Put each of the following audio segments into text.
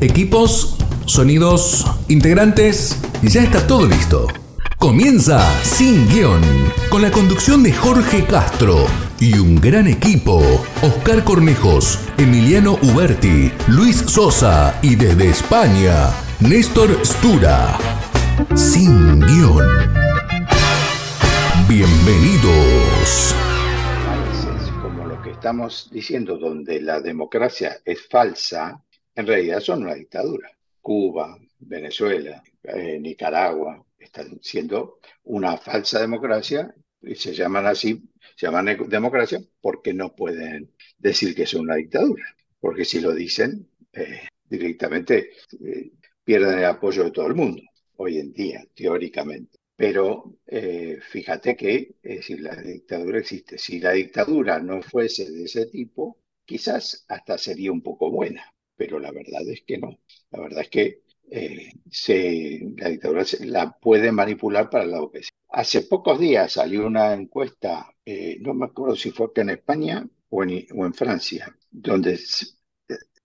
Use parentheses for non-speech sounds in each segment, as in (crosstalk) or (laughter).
Equipos, sonidos, integrantes, ya está todo listo. Comienza Sin Guión, con la conducción de Jorge Castro y un gran equipo. Oscar Cornejos, Emiliano Uberti, Luis Sosa y desde España, Néstor Stura. Sin Guión. Bienvenidos. países como lo que estamos diciendo, donde la democracia es falsa, en realidad son una dictadura. Cuba, Venezuela, eh, Nicaragua están siendo una falsa democracia y se llaman así, se llaman democracia porque no pueden decir que son una dictadura, porque si lo dicen eh, directamente eh, pierden el apoyo de todo el mundo hoy en día, teóricamente. Pero eh, fíjate que es decir, la dictadura existe. Si la dictadura no fuese de ese tipo, quizás hasta sería un poco buena, pero la verdad es que no. La verdad es que eh, la dictadura la puede manipular para lado que. Hace pocos días salió una encuesta, eh, no me acuerdo si fue acá en España o en, Francia, donde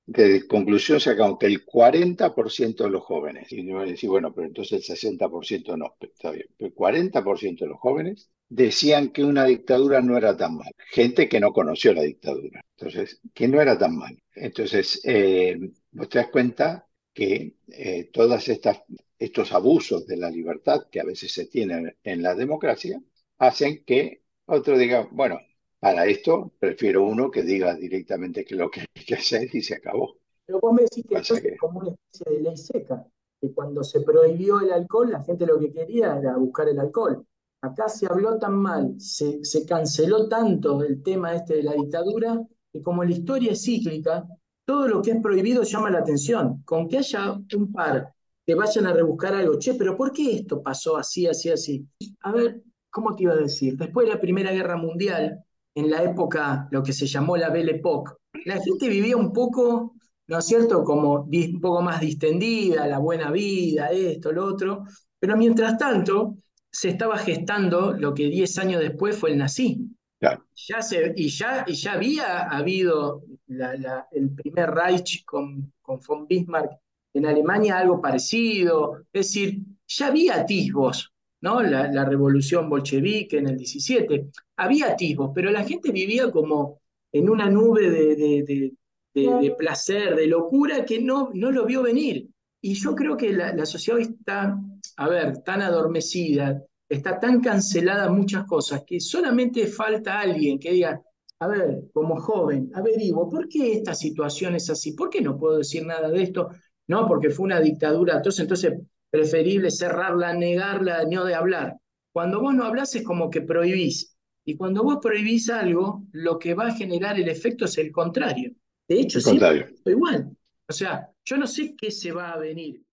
de conclusión sacamos que el 40% de los jóvenes, y no decir, bueno, pero entonces el 60% no, está bien, pero el 40% de los jóvenes decían que una dictadura no era tan mal. Gente que no conoció la dictadura. Entonces, que no era tan mal. Entonces, eh, vos te das cuenta que eh, estas estos abusos de la libertad que a veces se tienen en la democracia hacen que otro diga, bueno, para esto prefiero uno que diga directamente que lo que hay que hacer y se acabó. Pero vos me decís que esto es que- como una especie de ley seca, que cuando se prohibió el alcohol, la gente lo que quería era buscar el alcohol. Acá se habló tan mal, se, se canceló tanto el tema este de la dictadura, que como la historia es cíclica, todo lo que es prohibido llama la atención. Con que haya un par que vayan a rebuscar algo, che, pero ¿por qué esto pasó así, así, así? A ver, ¿cómo te iba a decir? Después de la Primera Guerra Mundial, en la época, lo que se llamó la Belle Époque, la gente vivía un poco ¿no es cierto? Como un poco más distendida, la buena vida, esto, lo otro. Pero mientras tanto, se estaba gestando lo que 10 años después fue el nazismo. Claro. Ya se, y, ya, y ya había habido la- la- el primer Reich con, con von Bismarck en Alemania, algo parecido. Es decir, ya había atisbos, ¿no? La, la revolución bolchevique en el 17. Había atisbos, pero la gente vivía como en una nube de, de- de- de, de placer, de locura, que no, no lo vio venir. Y yo creo que la, la sociedad hoy está, a ver, tan adormecida, está tan cancelada muchas cosas, que solamente falta alguien que diga, a ver, como joven, averiguo, ¿por qué esta situación es así? ¿Por qué no puedo decir nada de esto? No, porque fue una dictadura, entonces, entonces preferible cerrarla, negarla, no de hablar. Cuando vos no hablas es como que prohibís. Y cuando vos prohibís algo, lo que va a generar el efecto es el contrario. De hecho, contrario. fue igual. O sea, yo no sé qué se va a venir.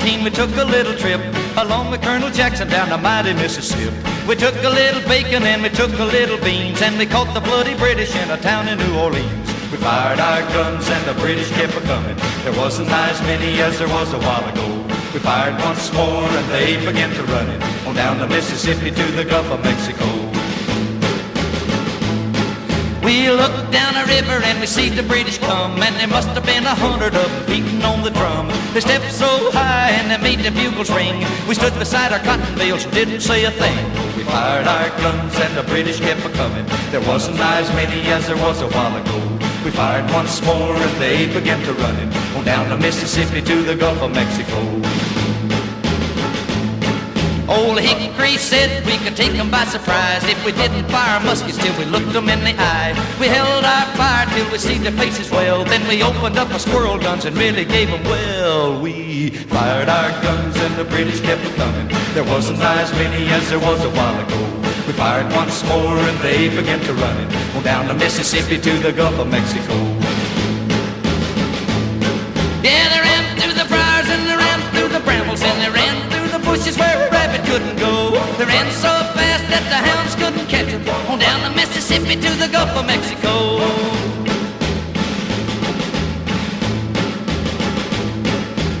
1814, we took a little trip along with Colonel Jackson down the mighty Mississippi. We took a little bacon and we took a little beans, and we caught the bloody British in a town in New Orleans. We fired our guns and the British kept a coming. There wasn't as many as there was a while ago. We fired once more and they began to run it on down the Mississippi to the Gulf of Mexico. We looked down the river and we see the British come And there must have been a hundred of them beating on the drum. They stepped so high and they made the bugles ring. We stood beside our cotton bales and didn't say a thing. We fired our guns and the British kept a-coming There wasn't as many as there was a while ago. We fired once more and they began to run it On down the Mississippi to the Gulf of Mexico Old Hickory said we could take 'em by surprise if we didn't fire muskets till we looked 'em in the eye. We held our fire till we see their faces well. Then we opened up our squirrel guns and really gave 'em well. We fired our guns and the British kept coming. There wasn't as many as there was a while ago. We fired once more and they began to run it on down the Mississippi to the Gulf of Mexico. Couldn't go. They ran so fast that the hounds couldn't catch them. On down the Mississippi to the Gulf of Mexico.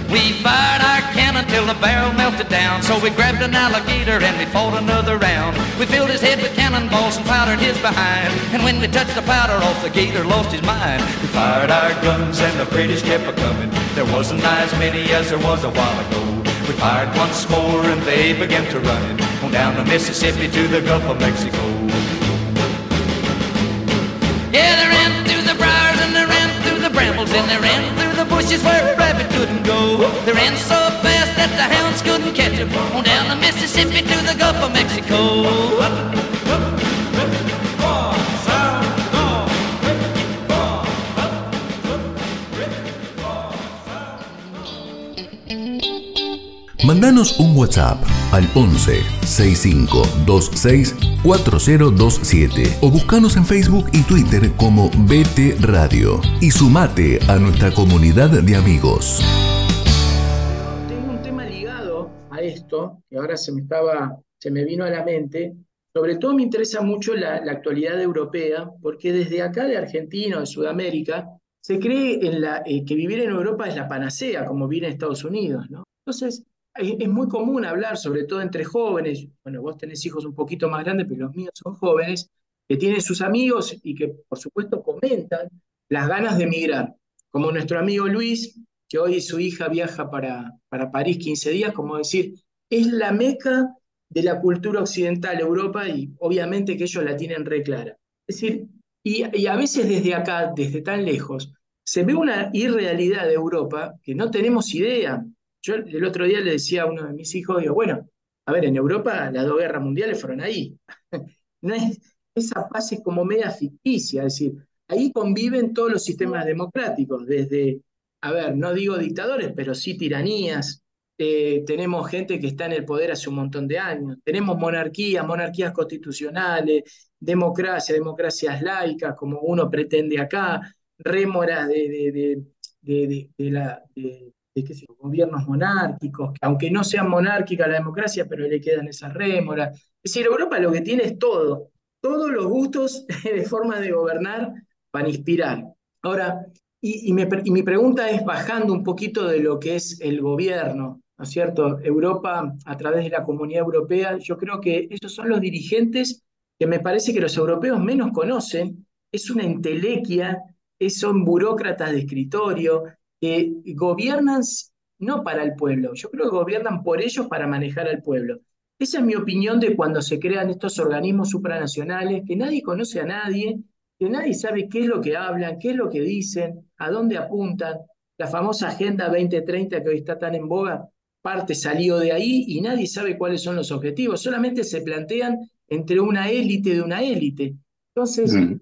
We fired our cannon until the barrel melted down. So we grabbed an alligator and we fought another round. We filled his head with cannonballs and powdered his behind. And when we touched the powder off, the gator lost his mind. We fired our guns and the British kept a coming. There wasn't as many as there was a while ago. We fired once more and they began to run on down the Mississippi to the Gulf of Mexico. Yeah, they ran through the briars and they ran through the brambles and they ran through the bushes where a rabbit couldn't go. They ran so fast that the hounds couldn't catch them on down the Mississippi to the Gulf of Mexico. Mandanos un WhatsApp al 11 6526 4027 o buscanos en Facebook y Twitter como BT Radio y sumate a nuestra comunidad de amigos. Tengo un tema ligado a esto, que ahora se me estaba, se me vino a la mente. Sobre todo me interesa mucho la, la actualidad europea, porque desde acá de Argentina o de Sudamérica se cree en la, eh, que vivir en Europa es la panacea, como vivir en Estados Unidos, ¿no? Entonces, es, muy común hablar, sobre todo entre jóvenes, bueno, vos tenés hijos un poquito más grandes, pero los míos son jóvenes, que tienen sus amigos y que por supuesto comentan las ganas de emigrar, como nuestro amigo Luis, que hoy su hija viaja para, para París 15 días, como decir, es la meca de la cultura occidental, Europa, y obviamente que ellos la tienen re clara. Es decir, y, y a veces desde acá, desde tan lejos, se ve una irrealidad de Europa que no tenemos idea. Yo el otro día le decía a uno de mis hijos, digo, bueno, a ver, en Europa las dos guerras mundiales fueron ahí. (laughs) no es, esa paz es como media ficticia, es decir, ahí conviven todos los sistemas democráticos, desde, a ver, no digo dictadores, pero sí tiranías. Eh, tenemos gente que está en el poder hace un montón de años. Tenemos monarquías, monarquías constitucionales, democracia, democracias laicas, como uno pretende acá, rémoras de, de, de la, gobiernos monárquicos, que aunque no sean monárquicas la democracia, pero le quedan esas rémoras. Es decir, Europa lo que tiene es todo, todos los gustos (laughs) de forma de gobernar para inspirar. Ahora, y, mi pregunta es bajando un poquito de lo que es el gobierno, ¿no es cierto? Europa, a través de la comunidad europea, yo creo que esos son los dirigentes que me parece que los europeos menos conocen, es una entelequia, son burócratas de escritorio, que gobiernan no para el pueblo, yo creo que gobiernan por ellos para manejar al pueblo. Esa es mi opinión de cuando se crean estos organismos supranacionales, que nadie conoce a nadie, que nadie sabe qué es lo que hablan, qué es lo que dicen, a dónde apuntan. La famosa Agenda 2030 que hoy está tan en boga, parte salió de ahí y nadie sabe cuáles son los objetivos, solamente se plantean entre una élite de una élite. Entonces, mm.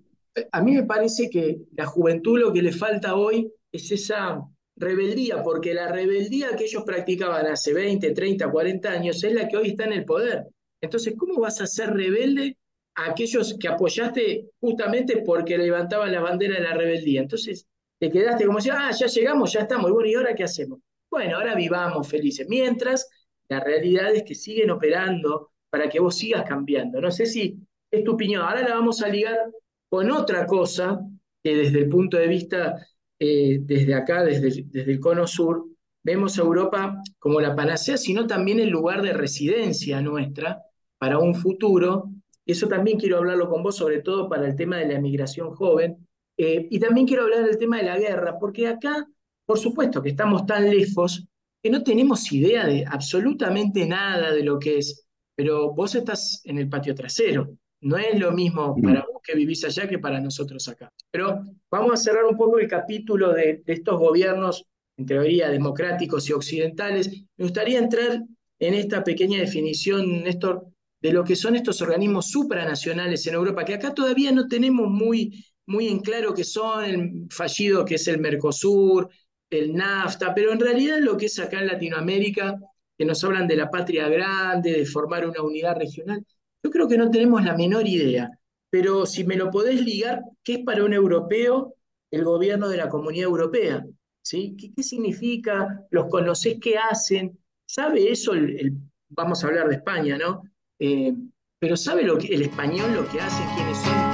a mí me parece que la juventud lo que le falta hoy es esa rebeldía, porque la rebeldía que ellos practicaban hace 20, 30, 40 años es la que hoy está en el poder. Entonces, ¿cómo vas a ser rebelde a aquellos que apoyaste justamente porque levantaban la bandera de la rebeldía? Entonces, te quedaste como si, ah, ya llegamos, ya estamos, y bueno, ¿y ahora qué hacemos? Bueno, ahora vivamos felices. Mientras, la realidad es que siguen operando para que vos sigas cambiando. No sé si es tu opinión. Ahora la vamos a ligar con otra cosa que desde el punto de vista eh, desde acá, desde, desde el cono sur, vemos a Europa como la panacea, sino también el lugar de residencia nuestra para un futuro. Eso también quiero hablarlo con vos, sobre todo para el tema de la emigración joven. Eh, y también quiero hablar del tema de la guerra, porque acá, por supuesto que estamos tan lejos que no tenemos idea de absolutamente nada de lo que es, pero vos estás en el patio trasero. No es lo mismo mm. para vos que vivís allá que para nosotros acá. Pero vamos a cerrar un poco el capítulo de, estos gobiernos, en teoría, democráticos y occidentales. Me gustaría entrar en esta pequeña definición, Néstor, de lo que son estos organismos supranacionales en Europa, que acá todavía no tenemos muy, muy en claro qué son, el fallido que es el Mercosur, el NAFTA, pero en realidad lo que es acá en Latinoamérica, que nos hablan de la patria grande, de formar una unidad regional, yo creo que no tenemos la menor idea, pero si me lo podés ligar, ¿qué es para un europeo el gobierno de la Comunidad Europea? ¿Sí? ¿Qué, significa? ¿Los conocés qué hacen? ¿Sabe eso? El, vamos a hablar de España, ¿no? Eh, pero ¿sabe lo que, el español lo que hace? ¿Quiénes son?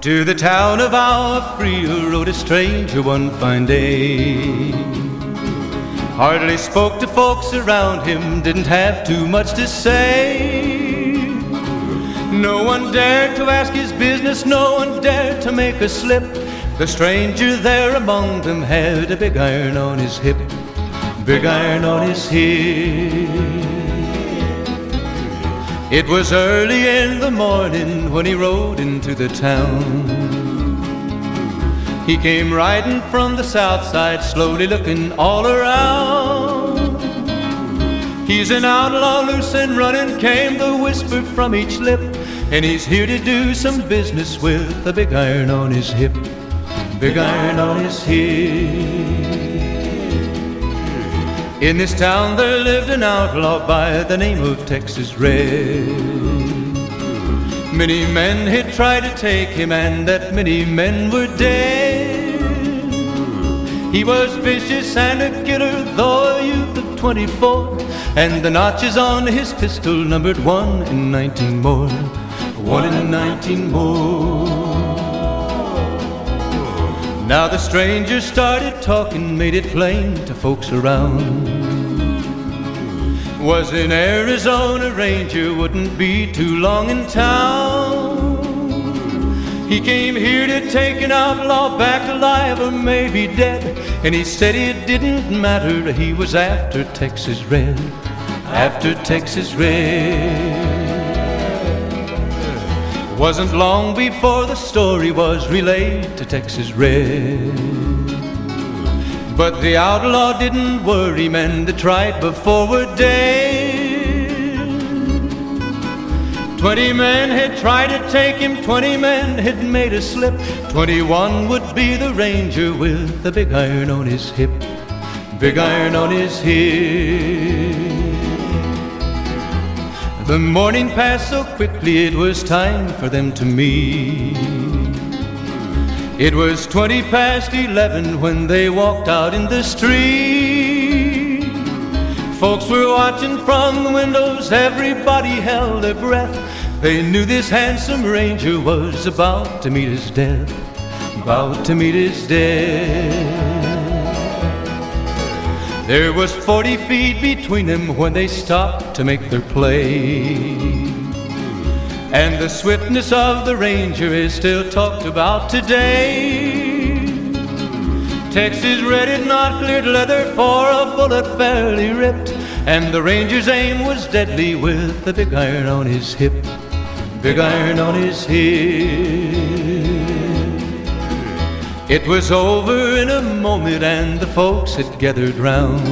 To the town of Alfria rode a stranger one fine day. Hardly spoke to folks around him, didn't have too much to say. No one dared to ask his business, no one dared to make a slip. The stranger there among them had a big iron on his hip, big iron on his hip. It was early in the morning when he rode into the town. He came riding from the south side, slowly looking all around. He's an outlaw, loose and running, came the whisper from each lip. And he's here to do some business with a big iron on his hip big iron on his hip. In this town there lived an outlaw by the name of Texas Red. Many men had tried to take him, and that many men were dead. He was vicious and a killer, though a youth of 24, and the notches on his pistol numbered one in 19 more. One in 19 more. Now the stranger started talking, made it plain to folks around. Was in Arizona Ranger, wouldn't be too long in town. He came here to take an outlaw back alive or maybe dead. And he said it didn't matter, he was after Texas Red. After Texas Red. Wasn't long before the story was relayed to Texas Red. But the outlaw didn't worry men that tried before were dead. Twenty men had tried to take him, twenty men had made a slip. Twenty-one would be the ranger with the big iron on his hip. Big iron on his hip. The morning passed so quickly, it was time for them to meet. It was twenty past eleven when they walked out in the street. Folks were watching from the windows, everybody held their breath. They knew this handsome ranger was about to meet his death, about to meet his death. There was 40 feet between them when they stopped to make their play. And the swiftness of the Ranger is still talked about today. Texas red had not cleared leather for a bullet fairly ripped. And the Ranger's aim was deadly with the big iron on his hip. Big iron on his hip. It was over in a moment, and the folks had gathered round.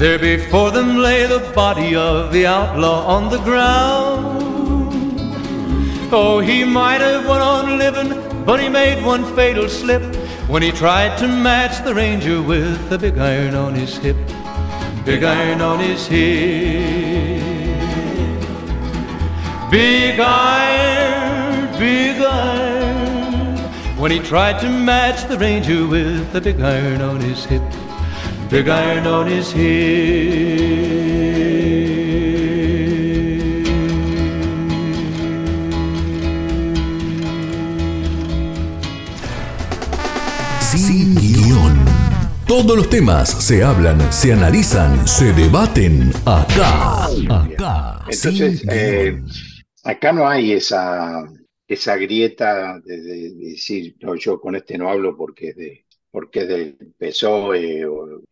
There before them lay the body of the outlaw on the ground. Oh, he might have went on living, but he made one fatal slip when he tried to match the ranger with the big iron on his hip. Big iron on his hip. Big iron, big iron when he tried to match the ranger with the big iron on his hip. Big iron on his hip. Todos los temas se hablan, se analizan, se debaten acá. Acá. Entonces, eh, acá no hay esa esa grieta de, decir, no, yo con este no hablo porque es, de, porque es del PSOE, o,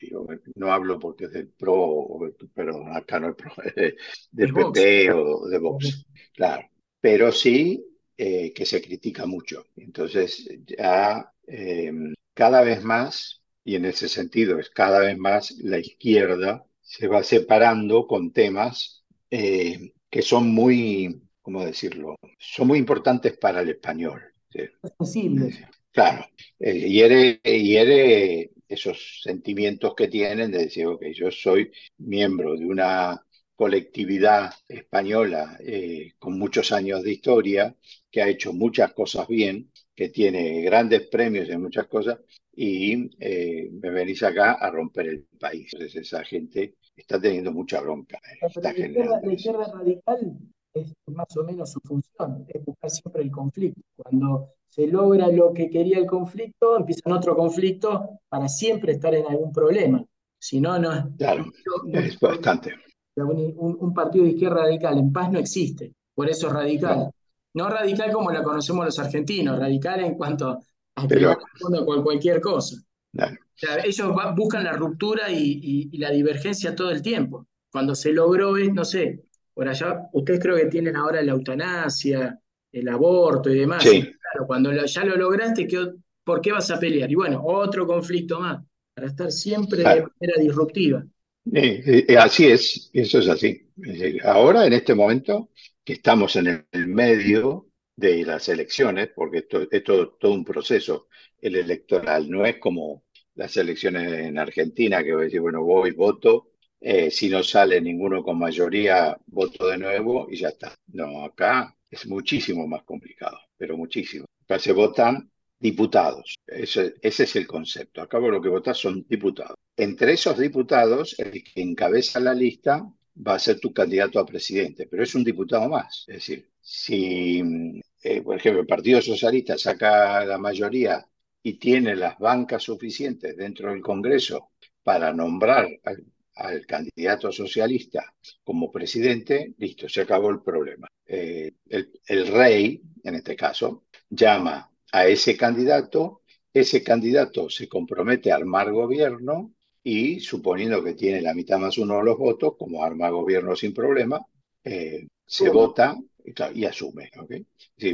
no hablo porque es del PRO, pero acá no es PRO, es del PP o de Vox, claro. Pero sí eh, que se critica mucho. Entonces, ya em, cada vez más, y en ese sentido es cada vez más la izquierda se va separando con temas eh, que son muy ¿cómo decirlo? Son muy importantes para el español. Claro, eh, hiere, esos sentimientos que tienen de decir, ok, yo soy miembro de una colectividad española eh, con muchos años de historia, que ha hecho muchas cosas bien, que tiene grandes premios en muchas cosas, y eh, me venís acá a romper el país. Entonces esa gente está teniendo mucha bronca. la, izquierda, radical es más o menos su función, es buscar siempre el conflicto. Cuando se logra lo que quería el conflicto, empieza otro conflicto para siempre estar en algún problema. Si no, no es. Claro, es bastante. Un, partido de izquierda radical en paz no existe, por eso es radical. No, radical como la conocemos los argentinos, radical en cuanto a Pero, cualquier cosa. ellos buscan la ruptura y, y, la divergencia todo el tiempo. Cuando se logró, no sé, por allá, ustedes creo que tienen ahora la eutanasia, el aborto y demás. Claro, cuando ya lo lograste, ¿por qué vas a pelear? Y bueno, otro conflicto más, para estar siempre de manera disruptiva. así es, eso es así. Ahora, en este momento, que estamos en el medio de las elecciones, porque esto es todo, un proceso, el electoral, no es como las elecciones en Argentina, que voy a decir, bueno, voy, voto, eh, si no sale ninguno con mayoría, voto de nuevo y ya está. No, acá es muchísimo más complicado, pero muchísimo. Acá se votan diputados. Ese, es el concepto. Acá lo que votas son diputados. Entre esos diputados, el que encabeza la lista va a ser tu candidato a presidente, pero es un diputado más. Es decir, si, eh, por ejemplo, el Partido Socialista saca la mayoría y tiene las bancas suficientes dentro del Congreso para nombrar al al candidato socialista como presidente, listo, se acabó el problema. Eh, el, rey, en este caso, llama a ese candidato, ese candidato se compromete a armar gobierno y suponiendo que tiene la mitad más uno de los votos, como arma gobierno sin problema, eh, se vota y, asume.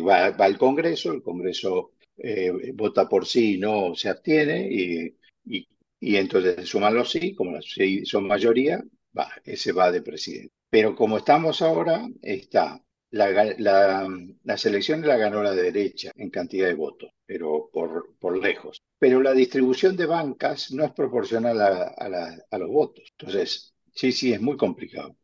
va, al Congreso, el Congreso eh, vota por sí, no se abstiene y, y y entonces suman los sí, como los sí son mayoría, va, ese va de presidente. Pero como estamos ahora, está la, la, las elecciones la ganó la derecha en cantidad de votos, pero por, por lejos. Pero la distribución de bancas no es proporcional a, a, los votos. Entonces, sí, sí, es muy complicado.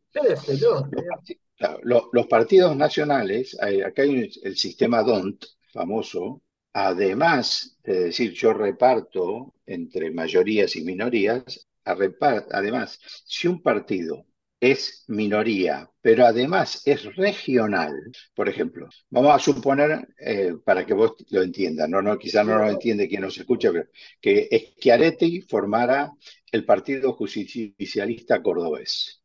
Los, partidos nacionales, acá hay el sistema DONT, famoso, además de decir yo reparto entre mayorías y minorías, además, si un partido es minoría, pero además es regional, por ejemplo, vamos a suponer, eh, para que vos lo entiendas, no, no, quizás no lo entiende quien nos escucha, pero que Schiaretti formara el Partido Justicialista Cordobés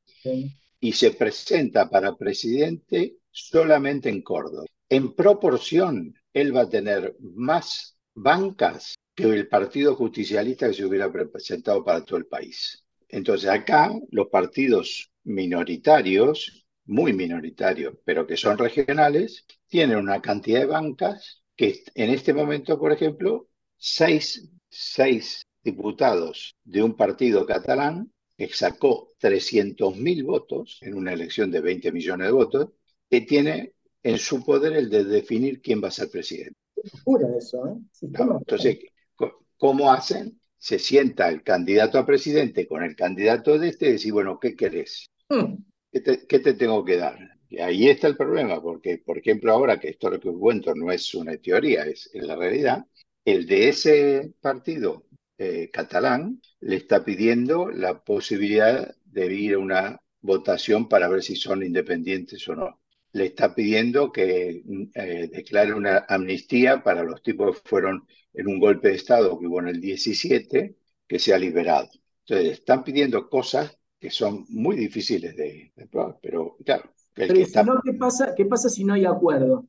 y se presenta para presidente solamente en Córdoba. En proporción, él va a tener más bancas que el Partido Justicialista que se hubiera presentado para todo el país. Entonces acá los partidos minoritarios, muy minoritarios, pero que son regionales, tienen una cantidad de bancas que en este momento, por ejemplo, seis, seis diputados de un partido catalán sacó 300.000 votos en una elección de 20 millones de votos, que tiene en su poder el de definir quién va a ser presidente. Pura eso, ¿eh? entonces, ¿cómo hacen? Se sienta el candidato a presidente con el candidato de este y decir, bueno, ¿qué querés? Hmm. ¿Qué, te, tengo que dar? Y ahí está el problema, porque, por ejemplo, ahora que esto lo que cuento no es una teoría, es, la realidad, el de ese partido eh, catalán le está pidiendo la posibilidad de ir a una votación para ver si son independientes o no le está pidiendo que eh, declare una amnistía para los tipos que fueron en un golpe de Estado que hubo en el 17, que sea liberado. Entonces, están pidiendo cosas que son muy difíciles de, probar, pero claro. pero ¿qué pasa, ¿qué pasa si no hay acuerdo?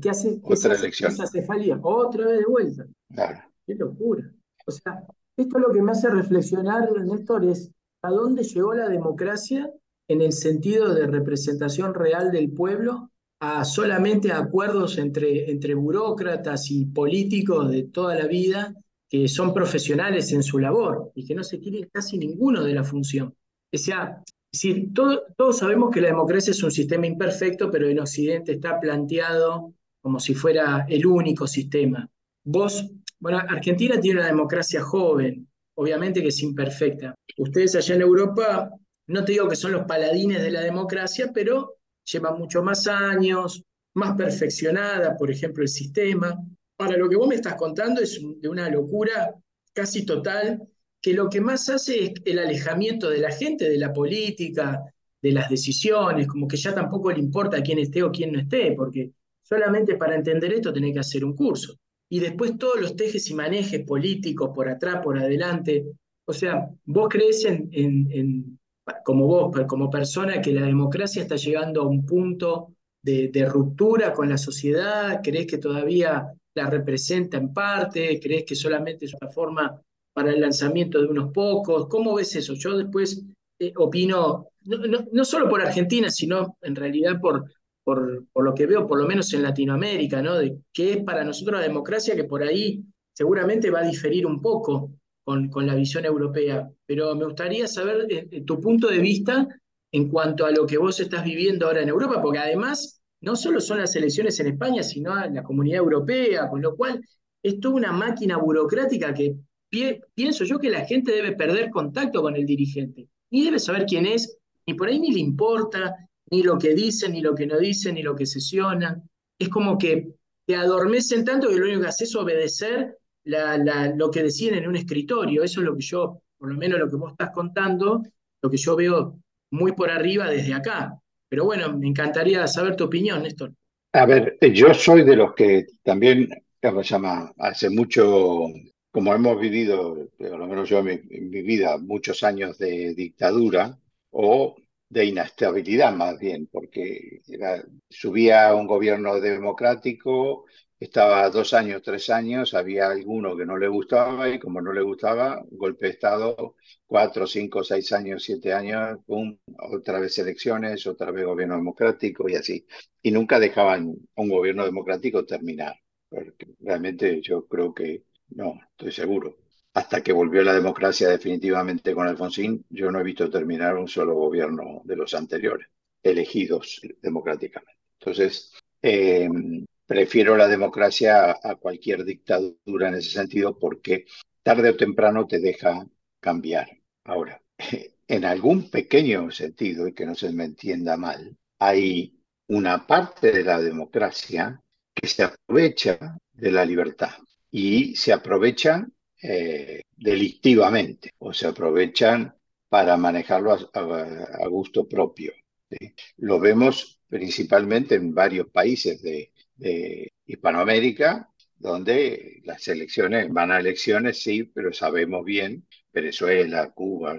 ¿Qué hace, Otra elección. cefalía? Otra vez de vuelta. Claro. Qué locura. O sea, esto lo que me hace reflexionar, Néstor, es a dónde llegó la democracia en el sentido de representación real del pueblo a solamente acuerdos entre, entre burócratas y políticos de toda la vida que son profesionales en su labor y que no se quiere casi ninguno de la función. O sea, si todos sabemos que la democracia es un sistema imperfecto, pero en Occidente está planteado como si fuera el único sistema. Vos, bueno, Argentina tiene una democracia joven, obviamente que es imperfecta. Ustedes allá en Europa no te digo que son los paladines de la democracia, pero lleva mucho más años, más perfeccionada, por ejemplo, el sistema. Ahora, lo que vos me estás contando es de una locura casi total, que lo que más hace es el alejamiento de la gente de la política, de las decisiones, como que ya tampoco le importa quién esté o quién no esté, porque solamente para entender esto tenés que hacer un curso. Y después todos los tejes y manejes políticos por atrás, por adelante. O sea, vos crees en, en, como vos, como persona, que la democracia está llegando a un punto de, ruptura con la sociedad, crees que todavía la representa en parte, crees que solamente es una forma para el lanzamiento de unos pocos. ¿Cómo ves eso? Yo después eh, opino, no, solo por Argentina, sino en realidad por, por, lo que veo, por lo menos en Latinoamérica, ¿no? De qué es para nosotros la democracia, que por ahí seguramente va a diferir un poco con, la visión europea. Pero me gustaría saber eh, eh, tu punto de vista en cuanto a lo que vos estás viviendo ahora en Europa, porque además no solo son las elecciones en España, sino la comunidad europea, con lo cual es toda una máquina burocrática que pienso yo que la gente debe perder contacto con el dirigente ni debe saber quién es, ni por ahí ni le importa, ni lo que dicen, ni lo que no dicen, ni lo que sesionan. Es como que te adormecen tanto que lo único que haces es obedecer lo que deciden en un escritorio. Eso es lo que yo, por lo menos lo que vos estás contando, lo que yo veo muy por arriba desde acá. Pero bueno, me encantaría saber tu opinión, Néstor. A ver, yo soy de los que también, ¿cómo se llama? Hace mucho como hemos vivido, por lo menos yo en mi, vida, muchos años de dictadura o de inestabilidad más bien, porque subía un gobierno democrático, estaba dos años, tres años, había alguno que no le gustaba y como no le gustaba, golpe de Estado, cuatro, cinco, seis años, siete años, otra vez elecciones, otra vez gobierno democrático y así. Y nunca dejaban un gobierno democrático terminar, porque realmente yo creo que no, estoy seguro. Hasta que volvió la democracia definitivamente con Alfonsín, yo no he visto terminar un solo gobierno de los anteriores, elegidos democráticamente. Entonces, eh, prefiero la democracia a cualquier dictadura en ese sentido porque tarde o temprano te deja cambiar. Ahora, (laughs) en algún pequeño sentido, y que no se me entienda mal, hay una parte de la democracia que se aprovecha de la libertad y se aprovechan eh, delictivamente o se aprovechan para manejarlo a, gusto propio. Lo vemos principalmente en varios países de, Hispanoamérica, donde las elecciones van a elecciones, sí, pero sabemos bien, Venezuela, Cuba,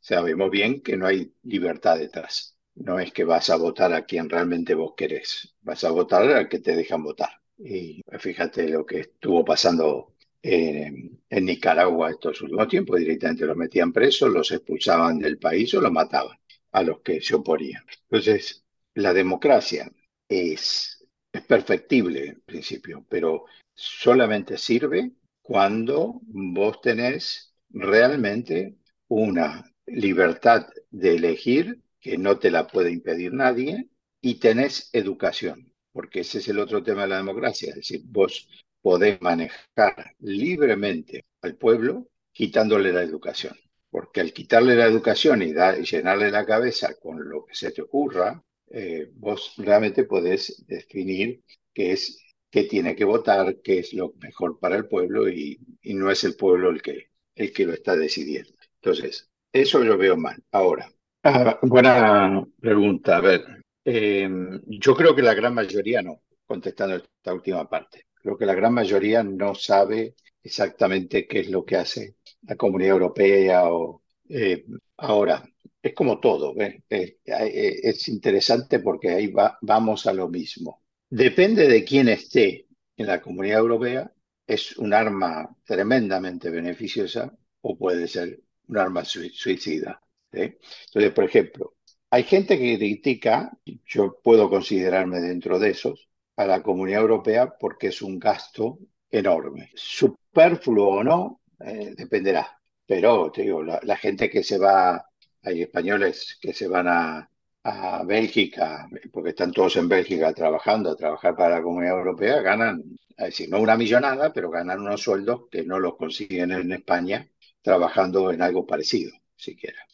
sabemos bien que no hay libertad detrás. No es que vas a votar a quien realmente vos querés, vas a votar al que te dejan votar. Y fíjate lo que estuvo pasando en, Nicaragua estos últimos tiempos, directamente los metían presos, los expulsaban del país o los mataban a los que se oponían. Entonces, la democracia es, es perfectible en principio, pero solamente sirve cuando vos tenés realmente una libertad de elegir que no te la puede impedir nadie y tenés educación porque ese es el otro tema de la democracia, es decir, vos podés manejar libremente al pueblo quitándole la educación, porque al quitarle la educación y, llenarle la cabeza con lo que se te ocurra, eh, vos realmente podés definir qué es qué tiene que votar, qué es lo mejor para el pueblo y, no es el pueblo el que, el que lo está decidiendo. Entonces, eso lo veo mal. Ahora, ah, buena pregunta. A ver, Em, yo creo que la gran mayoría no, contestando esta última parte. Creo que la gran mayoría no sabe exactamente qué es lo que hace la Comunidad Europea o eh, ahora. Es como todo, eh, eh, es interesante porque ahí vamos a lo mismo. Depende de quién esté en la Comunidad Europea, es un arma tremendamente beneficiosa o puede ser un arma suicida. Entonces, por ejemplo, hay gente que critica, yo puedo considerarme dentro de esos, a la Comunidad Europea porque es un gasto enorme. Superfluo o no, eh, dependerá. Pero te digo, la, gente que se va, hay españoles que se van a, a Bélgica, porque están todos en Bélgica trabajando, a trabajar para la Comunidad Europea, ganan, es decir, no una millonada, pero ganan unos sueldos que no los consiguen en España trabajando en algo parecido, siquiera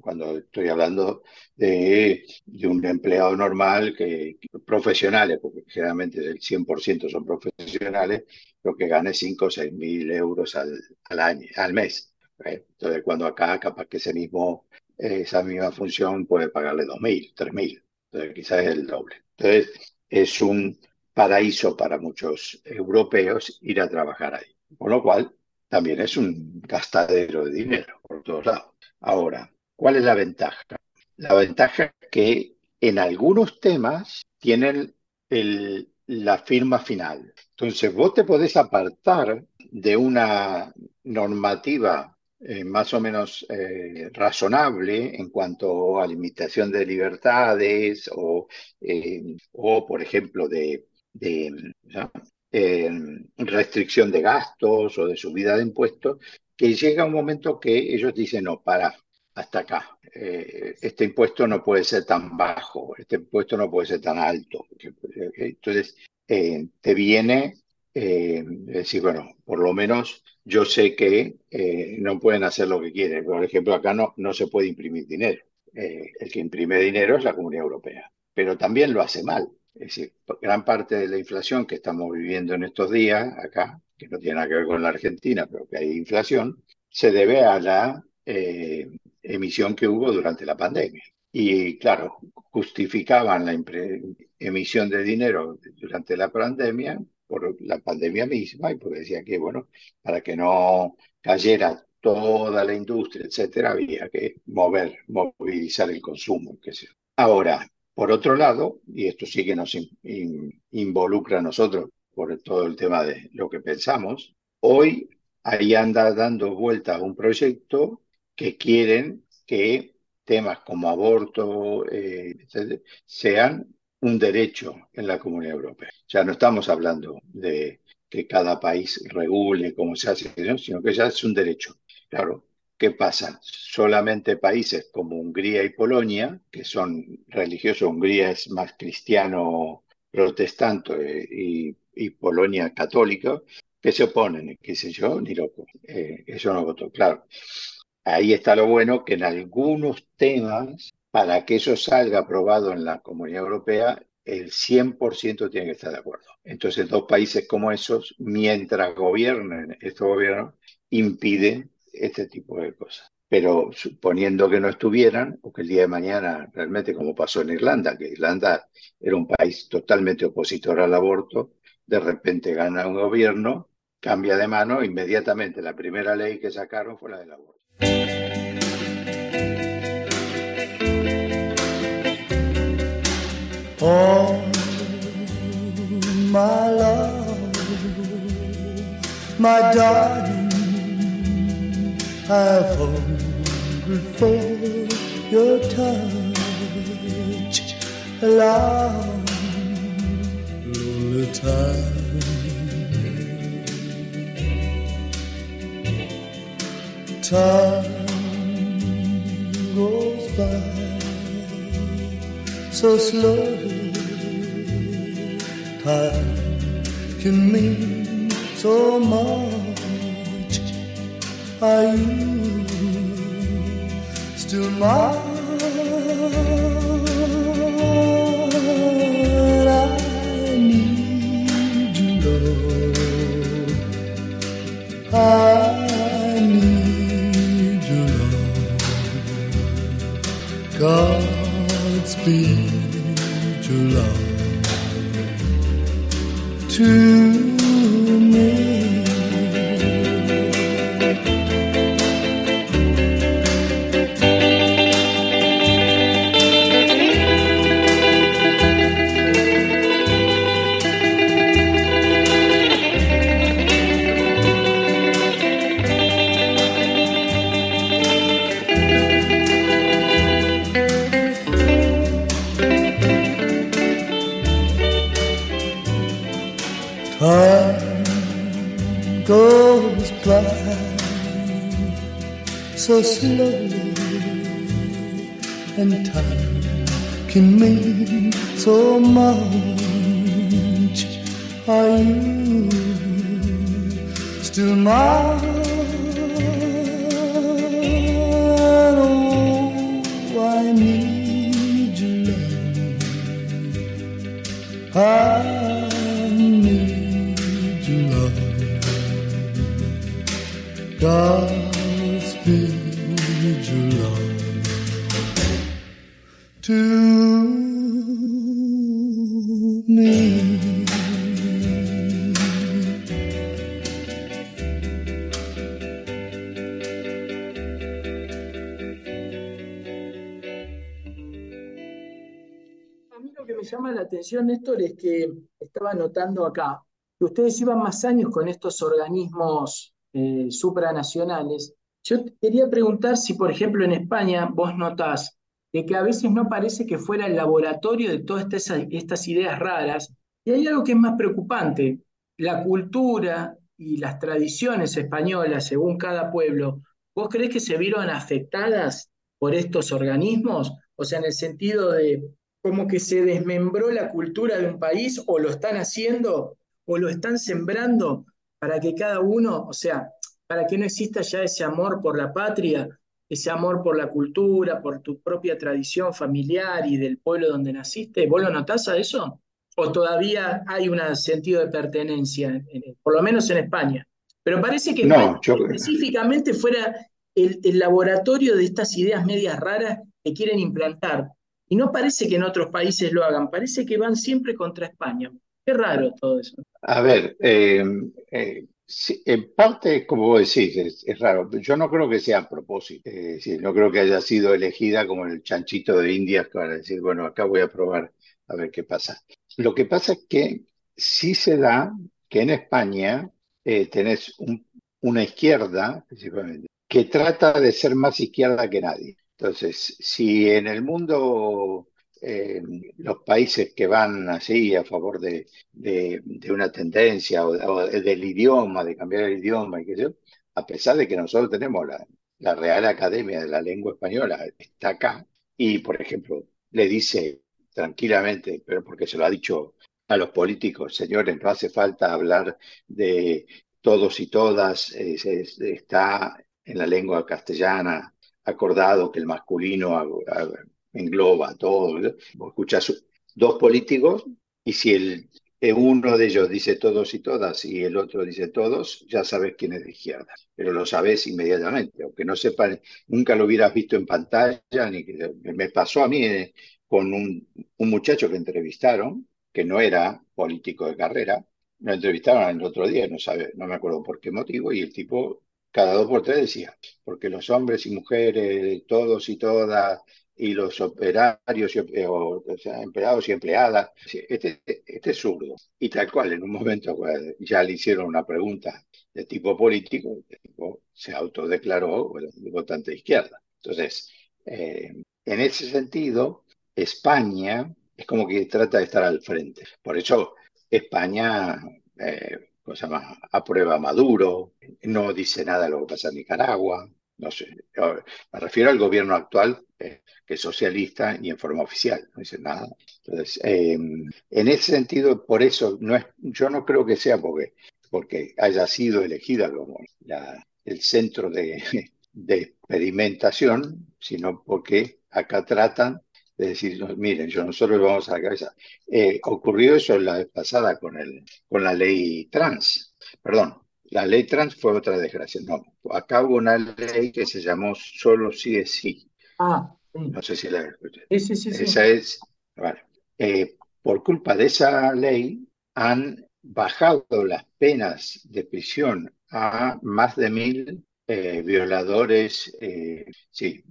cuando estoy hablando de, de un empleado normal, que, profesionales, porque generalmente el 100% son profesionales, lo que gane 5 o 6 mil euros al, al, año, al mes. Entonces, cuando acá capaz que ese mismo esa misma función puede pagarle 2.000, 3.000, entonces quizás es el doble. Entonces es un paraíso para muchos europeos ir a trabajar ahí, con lo cual también es un gastadero de dinero por todos lados. Ahora, ¿cuál es la ventaja? La ventaja es que en algunos temas tienen la firma final. Entonces, vos te podés apartar de una normativa eh, más o menos eh, razonable en cuanto a limitación de libertades o, eh, o por ejemplo, de, de restricción de gastos o de subida de impuestos, que llega un momento que ellos dicen, no, para, hasta acá. Eh, este impuesto no puede ser tan bajo, este impuesto no puede ser tan alto. Eh, entonces, eh, te viene decir, bueno, por lo menos yo sé que no pueden hacer lo que quieren. Por ejemplo, acá no, no se puede imprimir dinero. el que imprime dinero es la Comunidad Europea, pero también lo hace mal. Es decir, gran parte de la inflación que estamos viviendo en estos días acá, que no tiene nada que ver con la Argentina, pero que hay inflación, se debe a la emisión que hubo durante la pandemia. Y claro, justificaban la emisión de dinero durante la pandemia por la pandemia misma y porque decía que, bueno, para que no cayera toda la industria, etcétera, había que mover, movilizar el consumo. Sé. Ahora, por otro lado, y esto sí que nos involucra a nosotros por todo el tema de lo que pensamos, hoy ahí anda dando vuelta un proyecto que quieren que temas como aborto eh, sean un derecho en la Comunidad Europea. Ya no estamos hablando de que cada país regule cómo se hace, sino que ya es un derecho. Claro, ¿qué pasa? Solamente países como Hungría y Polonia, que son religiosos, Hungría es más cristiano protestante eh, y, y Polonia católica, que se oponen, qué sé yo, ni loco. Eh, eso no votó, claro ahí está lo bueno que en algunos temas, para que eso salga aprobado en la Comunidad Europea, el 100% tiene que estar de acuerdo. Entonces, dos países como esos, mientras gobiernen estos gobiernos, impiden este tipo de cosas. Pero suponiendo que no estuvieran, o que el día de mañana, realmente como pasó en Irlanda, que Irlanda era un país totalmente opositor al aborto, de repente gana un gobierno, cambia de mano, inmediatamente la primera ley que sacaron fue la del aborto. Oh, my love, my darling, for your touch time. time goes by so slowly. Time can mean so much. Are you still mine? I Godspeed. your so slowly, and time can mean so much. Are you still mine? Atención, Néstor, es que estaba notando acá que ustedes llevan más años con estos organismos eh, supranacionales. Yo quería preguntar si, por ejemplo, en España vos notás de que a veces no parece que fuera el laboratorio de todas estas, estas ideas raras. Y hay algo que es más preocupante. La cultura y las tradiciones españolas, según cada pueblo, ¿vos creés que se vieron afectadas por estos organismos? O sea, en el sentido de como que se desmembró la cultura de un país o lo están haciendo o lo están sembrando para que cada uno, o sea, para que no exista ya ese amor por la patria, ese amor por la cultura, por tu propia tradición familiar y del pueblo donde naciste. ¿Vos lo notás a eso? ¿O todavía hay un sentido de pertenencia, en- en- por lo menos en España? Pero parece que No, yo- específicamente fuera el, el laboratorio de estas ideas medias raras que quieren implantar. Y no parece que en otros países lo hagan, parece que van siempre contra España. Qué raro todo eso. A ver, eh, eh, en parte, como vos decís, es, es raro. Yo no creo que sea a propósito. No creo que haya sido elegida como el chanchito de Indias para decir, bueno, acá voy a probar a ver qué pasa. Lo que pasa es que sí se da que en España eh, tenés un- una izquierda, principalmente, que trata de ser más izquierda que nadie. Entonces, si en el mundo eh, los países que van así a favor de, una tendencia o, del idioma, de cambiar el idioma a pesar de que nosotros tenemos la, Real Academia de la Lengua Española, está acá, y por ejemplo, le dice tranquilamente, pero porque se lo ha dicho a los políticos, señores, no hace falta hablar de todos y todas, está en la lengua castellana acordado que el masculino a- engloba todo. Vos escuchás dos políticos y si el, eh, uno de ellos dice todos y todas y el otro dice todos, ya sabes quién es de izquierda, pero lo sabes inmediatamente, aunque no sepan, nunca lo hubieras visto en pantalla, ni que, me pasó a mí eh, con un, un muchacho que entrevistaron, que no era político de carrera, lo entrevistaron el otro día, no sabe, no me acuerdo por qué motivo, y el tipo cada dos por tres decía, porque los hombres y mujeres, todos y todas, y los operarios, eh, o, o empleados y empleadas, este, este es zurdo. Y tal cual, en un momento pues, ya le hicieron una pregunta de tipo político, se autodeclaró bueno, votante de izquierda. Entonces, eh, en ese sentido, España es como que trata de estar al frente. Por eso España, eh, cosa más, aprueba Maduro, no dice nada de lo que pasa en Nicaragua, no sé, me refiero al gobierno actual, eh, que es socialista y en forma oficial, no dice nada. Entonces, eh, en ese sentido, por eso, no es, yo no creo que sea porque, porque haya sido elegida como el centro de, (laughs) de experimentación, sino porque acá tratan de decir, miren, yo nosotros vamos a la cabeza. Eh, ocurrió eso la vez pasada con, el, con la ley trans. Perdón, la ley trans fue otra desgracia. No, acá hubo una ley que se llamó Solo sí es sí. Ah, sí. No sé si la escuché. Sí, sí, sí, sí. Esa es, vale. Eh, por culpa de esa ley han bajado las penas de prisión a más de mil eh, violadores, eh, sí,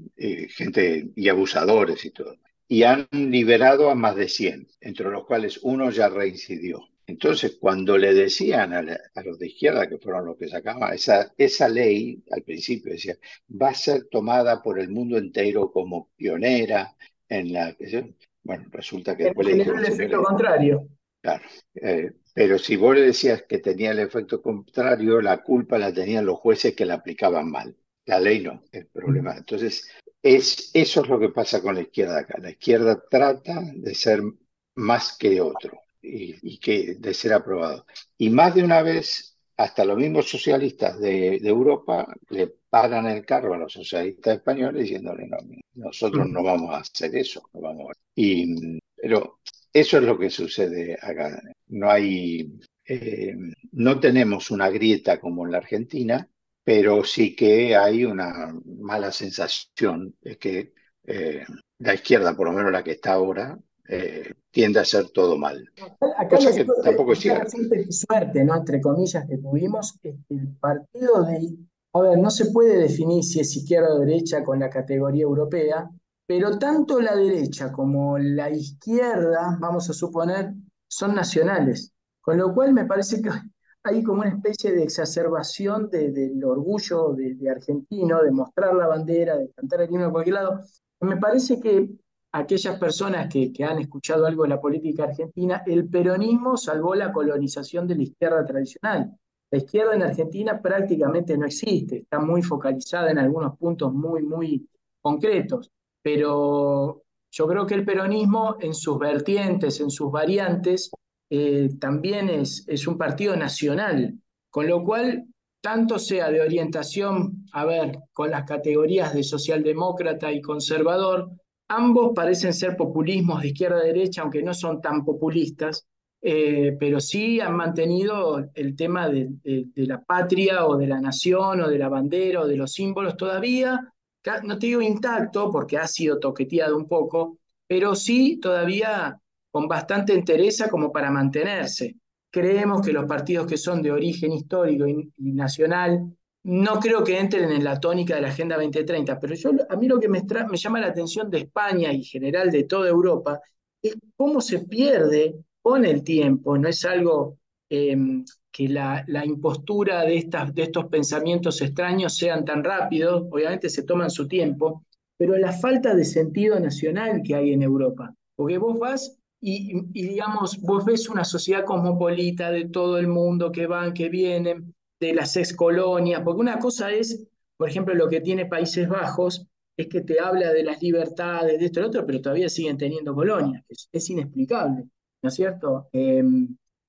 gente y abusadores y todo. Y han liberado a más de 100, entre los cuales uno ya reincidió. Entonces, cuando le decían a, la- a los de izquierda, que fueron los que sacaban, esa, esa ley al principio decía, va a ser tomada por el mundo entero como pionera en la... Bueno, resulta que después le el efecto contrario. Claro, eh, pero si vos le decías que tenía el efecto contrario, la culpa la tenían los jueces que la aplicaban mal. La ley no, el problema. Entonces, es, eso es lo que pasa con la izquierda acá. La izquierda trata de ser más que otro y, y que de ser aprobado. Y más de una vez, hasta los mismos socialistas de, de Europa le paran el carro a los socialistas españoles diciéndole, no, nosotros no vamos a hacer eso. No vamos a... Y, pero eso es lo que sucede acá. No hay, eh, no tenemos una grieta como en la Argentina, pero sí que hay una mala sensación de que eh, la izquierda, por lo menos la que está ahora, eh, tiende a hacer todo mal. Acá Cosa que suerte- tampoco es la cierto. suerte- ¿no? Entre comillas, que tuvimos, es que el partido de... A ver, no se puede definir si es izquierda o derecha con la categoría europea, pero tanto la derecha como la izquierda, vamos a suponer, son nacionales. Con lo cual me parece que hay como una especie de exacerbación de- del orgullo de, de argentino, de mostrar la bandera, de cantar el himno a cualquier lado. Me parece que aquellas personas que, que han escuchado algo de la política argentina, el peronismo salvó la colonización de la izquierda tradicional. La izquierda en Argentina prácticamente no existe, está muy focalizada en algunos puntos muy, muy concretos, pero yo creo que el peronismo en sus vertientes, en sus variantes, eh, también es, es un partido nacional, con lo cual, tanto sea de orientación, a ver, con las categorías de socialdemócrata y conservador, ambos parecen ser populismos de izquierda derecha, aunque no son tan populistas, eh, pero sí han mantenido el tema de, de- la patria o de la nación o de la bandera o de los símbolos todavía, no te digo intacto porque ha sido toqueteado un poco, pero sí todavía con bastante entereza como para mantenerse. Creemos que los partidos que son de origen histórico y, nacional no creo que entren en la tónica de la Agenda 2030, pero yo, a mí lo que me, llama la atención de España y en general de toda Europa es cómo se pierde con el tiempo, no es algo eh, que la, impostura de, de estos pensamientos extraños sean tan rápidos, obviamente se toman su tiempo, pero la falta de sentido nacional que hay en Europa, porque vos vas y, digamos, vos ves una sociedad cosmopolita de todo el mundo que van, que vienen, de las ex colonias, porque una cosa es, por ejemplo, lo que tiene Países Bajos, es que te habla de las libertades, de esto y lo otro, pero todavía siguen teniendo colonias, es, es inexplicable, ¿no es cierto? Eh,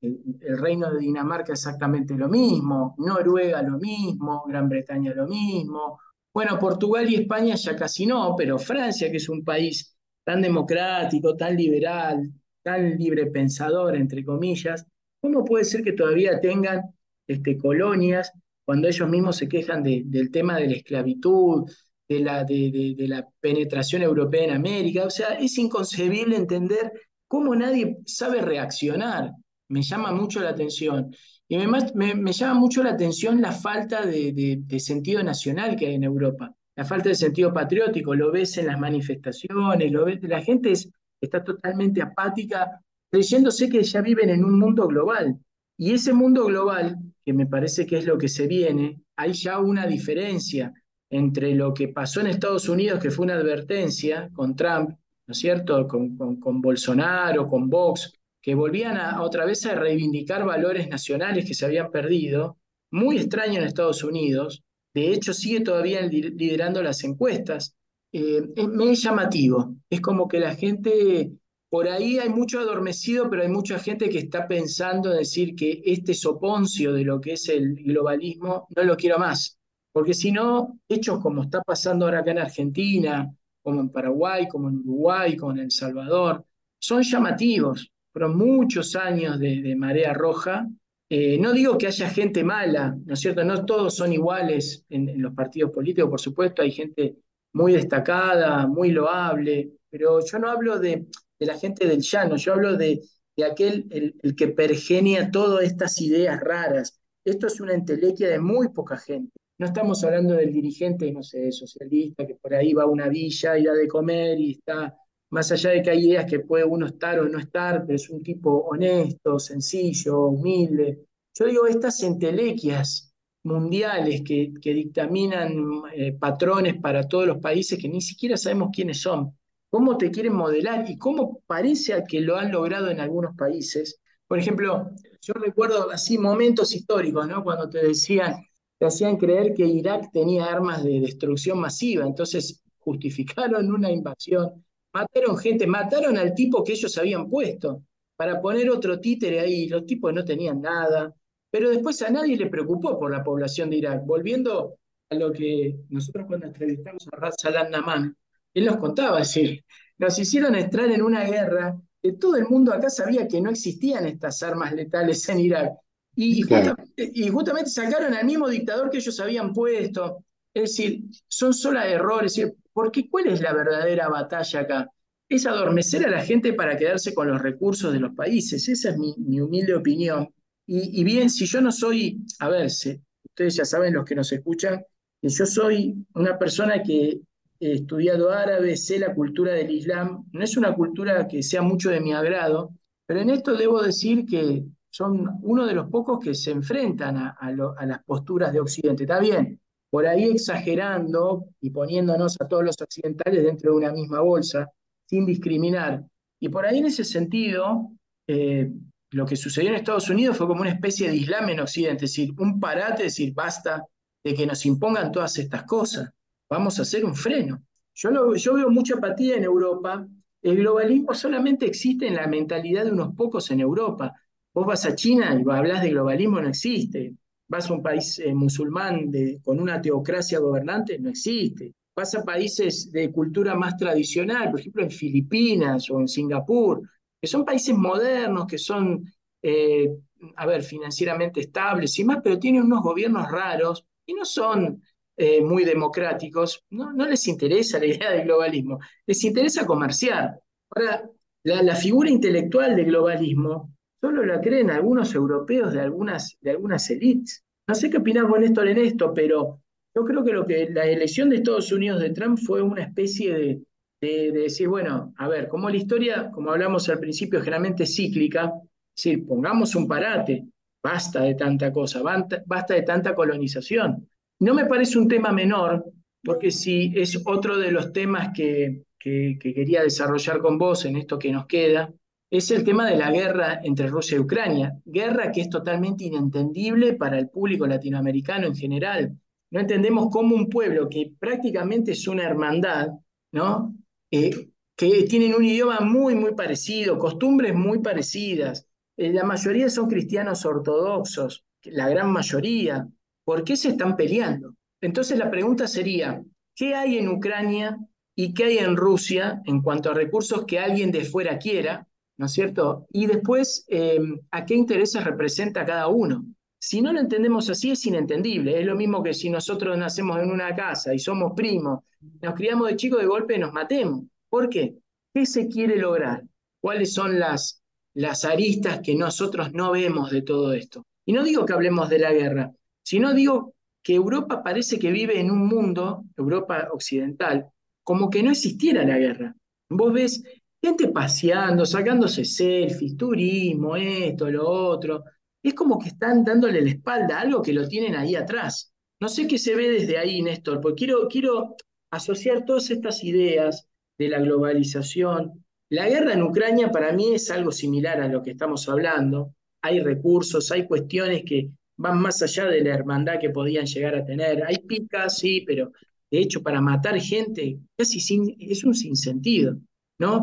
el, el, reino de Dinamarca exactamente lo mismo, Noruega lo mismo, Gran Bretaña lo mismo, bueno, Portugal y España ya casi no, pero Francia, que es un país tan democrático, tan liberal, tan libre pensador, entre comillas, ¿cómo puede ser que todavía tengan este, colonias cuando ellos mismos se quejan de, del tema de la esclavitud, de la, de, la penetración europea en América? O sea, es inconcebible entender cómo nadie sabe reaccionar. Me llama mucho la atención. Y me, me, me llama mucho la atención la falta de, sentido nacional que hay en Europa, la falta de sentido patriótico, lo ves en las manifestaciones, lo ves, la gente es, está totalmente apática, creyéndose que ya viven en un mundo global. Y ese mundo global, que me parece que es lo que se viene, hay ya una diferencia entre lo que pasó en Estados Unidos, que fue una advertencia con Trump, ¿no es cierto?, con, con, con Bolsonaro, con Vox, que volvían a, otra vez a reivindicar valores nacionales que se habían perdido, muy extraño en Estados Unidos, de hecho sigue todavía liderando las encuestas, eh, es, es llamativo, es como que la gente, por ahí hay mucho adormecido, pero hay mucha gente que está pensando en decir que este soponcio de lo que es el globalismo no lo quiero más, porque si no, hechos como está pasando ahora acá en Argentina, como en Paraguay, como en Uruguay, como en El Salvador, son llamativos, fueron muchos años de, marea roja. Eh, no digo que haya gente mala, ¿no es cierto? No todos son iguales en, los partidos políticos, por supuesto, hay gente muy destacada, muy loable, pero yo no hablo de, de la gente del llano, yo hablo de, de aquel, el, el, que pergenia todas estas ideas raras. Esto es una entelequia de muy poca gente. No estamos hablando del dirigente, no sé, socialista, que por ahí va a una villa y da de comer y está más allá de que hay ideas que puede uno estar o no estar, pero es un tipo honesto, sencillo, humilde. Yo digo, estas entelequias mundiales que, dictaminan eh, patrones para todos los países que ni siquiera sabemos quiénes son, cómo te quieren modelar y cómo parece a que lo han logrado en algunos países. Por ejemplo, yo recuerdo así momentos históricos, ¿no? Cuando te decían, te hacían creer que Irak tenía armas de destrucción masiva, entonces justificaron una invasión mataron gente, mataron al tipo que ellos habían puesto para poner otro títere ahí, los tipos no tenían nada, pero después a nadie le preocupó por la población de Irak. Volviendo a lo que nosotros cuando entrevistamos a Raz Salam Naman, él nos contaba, es decir, nos hicieron entrar en una guerra que todo el mundo acá sabía que no existían estas armas letales en Irak. Y, justamente, y justamente sacaron al mismo dictador que ellos habían puesto. Es decir, son solo errores. Porque ¿cuál es la verdadera batalla acá? Es adormecer a la gente para quedarse con los recursos de los países. Esa es mi, humilde opinión. Y, bien, si yo no soy, a ver, ustedes ya saben los que nos escuchan, que yo soy una persona que he estudiado árabe, sé la cultura del Islam, no es una cultura que sea mucho de mi agrado, pero en esto debo decir que son uno de los pocos que se enfrentan a, las posturas de Occidente. Está bien, por ahí exagerando y poniéndonos a todos los occidentales dentro de una misma bolsa, sin discriminar. Y por ahí en ese sentido, eh, lo que sucedió en Estados Unidos fue como una especie de Islam en Occidente, es decir, un parate, es decir, basta de que nos impongan todas estas cosas, vamos a hacer un freno. Yo, yo veo mucha apatía en Europa, el globalismo solamente existe en la mentalidad de unos pocos en Europa. Vos vas a China y hablas de globalismo, no existe. Vas a un país eh, musulmán con una teocracia gobernante, no existe. Vas a países de cultura más tradicional, por ejemplo en Filipinas o en Singapur, que son países modernos, que son, eh, a ver, financieramente estables y más, pero tienen unos gobiernos raros y no son eh, muy democráticos. No, no les interesa la idea del globalismo, les interesa comerciar. Ahora, la, la figura intelectual del globalismo Solo la creen algunos europeos de algunas, de algunas élites. No sé qué opinás vos, Néstor, en esto, pero yo creo que, lo que la elección de Estados Unidos de Trump fue una especie de, de, decir, bueno, a ver, como la historia, como hablamos al principio, generalmente cíclica, es decir, pongamos un parate, basta de tanta cosa, basta de tanta colonización. No me parece un tema menor, porque si es otro de los temas que, que, que quería desarrollar con vos en esto que nos queda, es el tema de la guerra entre Rusia y Ucrania. Guerra que es totalmente inentendible para el público latinoamericano en general. No entendemos cómo un pueblo que prácticamente es una hermandad, ¿no? Eh, que tienen un idioma muy, muy parecido, costumbres muy parecidas. Eh, la mayoría son cristianos ortodoxos, la gran mayoría. ¿Por qué se están peleando? Entonces la pregunta sería, ¿qué hay en Ucrania y qué hay en Rusia en cuanto a recursos que alguien de fuera quiera ¿no es cierto? Y después, em, ¿a qué intereses representa cada uno? Si no lo entendemos así, es inentendible. Es lo mismo que si nosotros nacemos en una casa y somos primos, nos criamos de chico de golpe nos matemos. ¿Por qué? ¿Qué se quiere lograr? ¿Cuáles son las, las aristas que nosotros no vemos de todo esto? Y no digo que hablemos de la guerra, sino digo que Europa parece que vive en un mundo, Europa occidental, como que no existiera la guerra. Vos ves gente paseando, sacándose selfies, turismo, esto, lo otro. Es como que están dándole la espalda a algo que lo tienen ahí atrás. No sé qué se ve desde ahí, Néstor, porque quiero, quiero asociar todas estas ideas de la globalización. La guerra en Ucrania para mí es algo similar a lo que estamos hablando. Hay recursos, hay cuestiones que van más allá de la hermandad que podían llegar a tener. Hay picas, sí, pero de hecho para matar gente casi sin, es un sinsentido.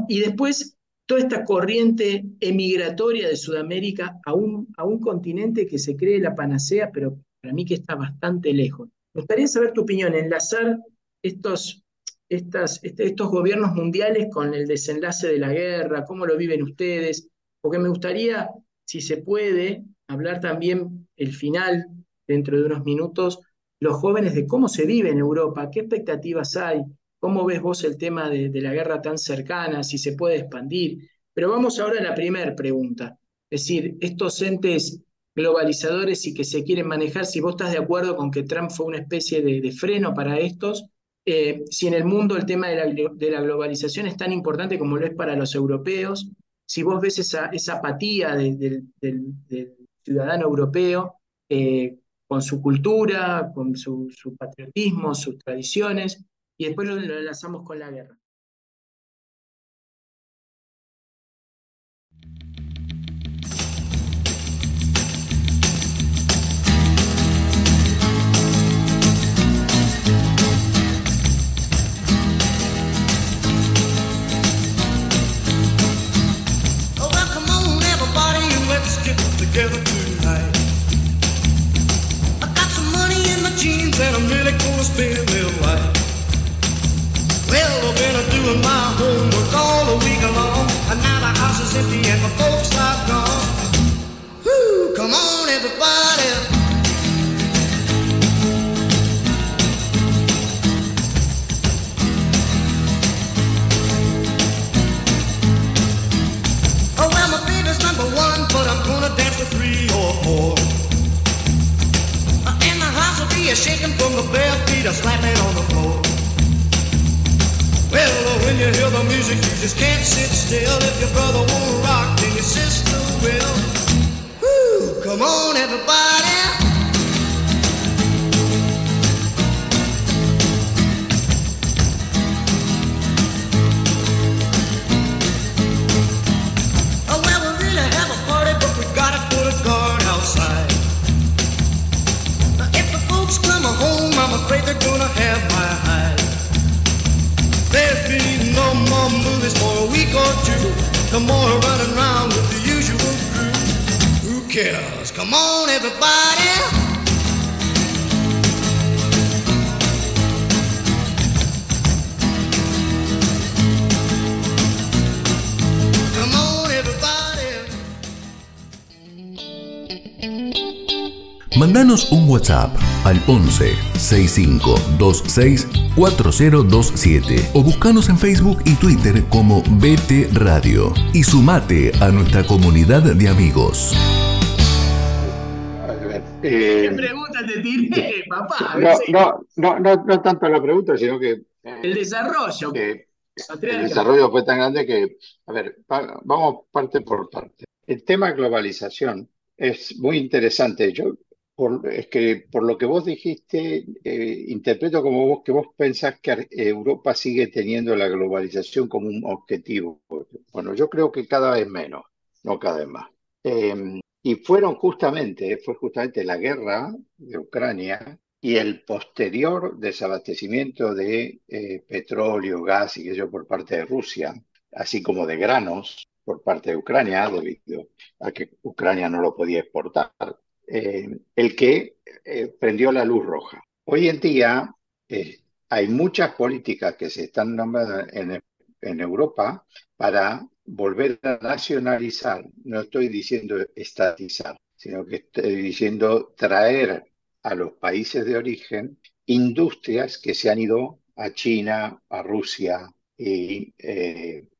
Y después toda esta corriente emigratoria de Sudamérica a un, continente que se cree la panacea, pero para mí que está bastante lejos. Me gustaría saber tu opinión, enlazar estos, este, estos gobiernos mundiales con el desenlace de la guerra, cómo lo viven ustedes, porque me gustaría, si se puede, hablar también el final, dentro de unos minutos, los jóvenes de cómo se vive en Europa, qué expectativas hay, ¿Cómo ves vos el tema de, la guerra tan cercana, si se puede expandir? Pero vamos ahora a la primera pregunta. Es decir, estos entes globalizadores y que se quieren manejar, si vos estás de acuerdo con que Trump fue una especie de, freno para estos, eh, si en el mundo el tema de la, globalización es tan importante como lo es para los europeos, si vos ves esa, apatía del ciudadano europeo eh, con su cultura, con su patriotismo, sus tradiciones, y después lo, enlazamos con la guerra. Oh, together tonight. I got some money in my jeans and I'm really gonna spend it right. Well, I've been doing my homework all the week long, and now the house is empty and my folks are gone. Whoo, come on, everybody. Oh, well, my number one, but I'm gonna dance three or four. Uh, and the house will be a shaking from the bare feet are slapping on the floor. Well, when you hear the music, you just can't sit still. If your brother won't rock, then your sister will. Woo! Come on, everybody. For a week or two. With the usual crew. Who cares? Come on, everybody. Mandanos un WhatsApp al 11 6526 4027 o buscanos en Facebook y Twitter como BT Radio y sumate a nuestra comunidad de amigos. A ver, ¿Qué eh, pregunta te tiré, (laughs) (laughs) papá? No, no, no, no, no tanto la pregunta, sino que, eh, El desarrollo. que el desarrollo fue tan grande que, a ver, va- vamos parte por parte. El tema globalización es muy interesante. Yo, por, es que por lo que vos dijiste, eh, interpreto como vos que vos pensás que Europa sigue teniendo la globalización como un objetivo. Bueno, yo creo que cada vez menos, no cada vez más. Eh, y fueron justamente, fue justamente la guerra de Ucrania y el posterior desabastecimiento de eh, petróleo, gas y yo por parte de Rusia, así como de granos por parte de Ucrania, debido a que Ucrania no lo podía exportar, eh, el que eh, prendió la luz roja. Hoy en día eh, hay muchas políticas que se están nombrando en, Europa para volver a nacionalizar, no estoy diciendo estatizar, sino que estoy diciendo traer a los países de origen industrias que se han ido a China, a Rusia, y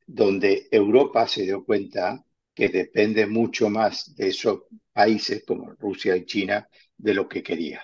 donde Europa se dio cuenta que depende mucho más de esos países como Rusia y China de lo que quería.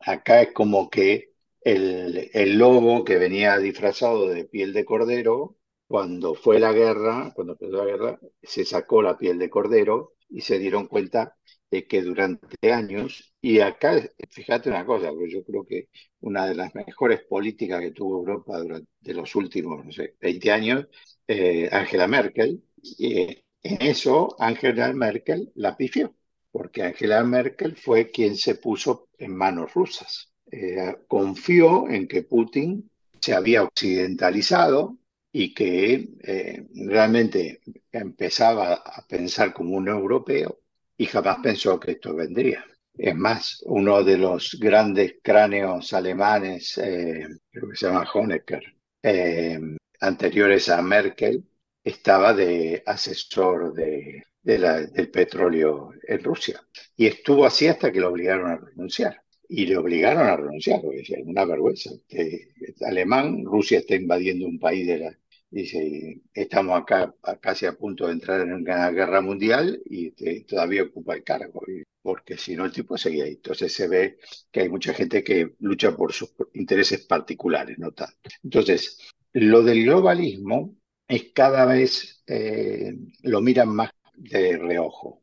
Acá es como que el, el lobo que venía disfrazado de piel de cordero, cuando fue la guerra, cuando empezó la guerra, se sacó la piel de cordero y se dieron cuenta de que durante años, y acá, fíjate una cosa, porque yo creo que una de las mejores políticas que tuvo Europa durante los últimos, no sé, 20 años, eh, Angela Merkel, eh, en eso Angela Merkel la pifió, porque Angela Merkel fue quien se puso en manos rusas. Eh, confió en que Putin se había occidentalizado y que eh, realmente empezaba a pensar como un europeo y jamás pensó que esto vendría. Es más, uno de los grandes cráneos alemanes, eh, creo que se llama Honecker, eh, anteriores a Merkel, estaba de asesor de, de la, del petróleo en Rusia. Y estuvo así hasta que lo obligaron a renunciar. Y le obligaron a renunciar, porque decía, una vergüenza. Que alemán, Rusia está invadiendo un país de la, Dice, estamos acá casi a punto de entrar en una guerra mundial y todavía ocupa el cargo, porque si no el tipo seguía ahí. Entonces se ve que hay mucha gente que lucha por sus intereses particulares, no tanto. Entonces, lo del globalismo es cada vez, eh, lo miran más de reojo.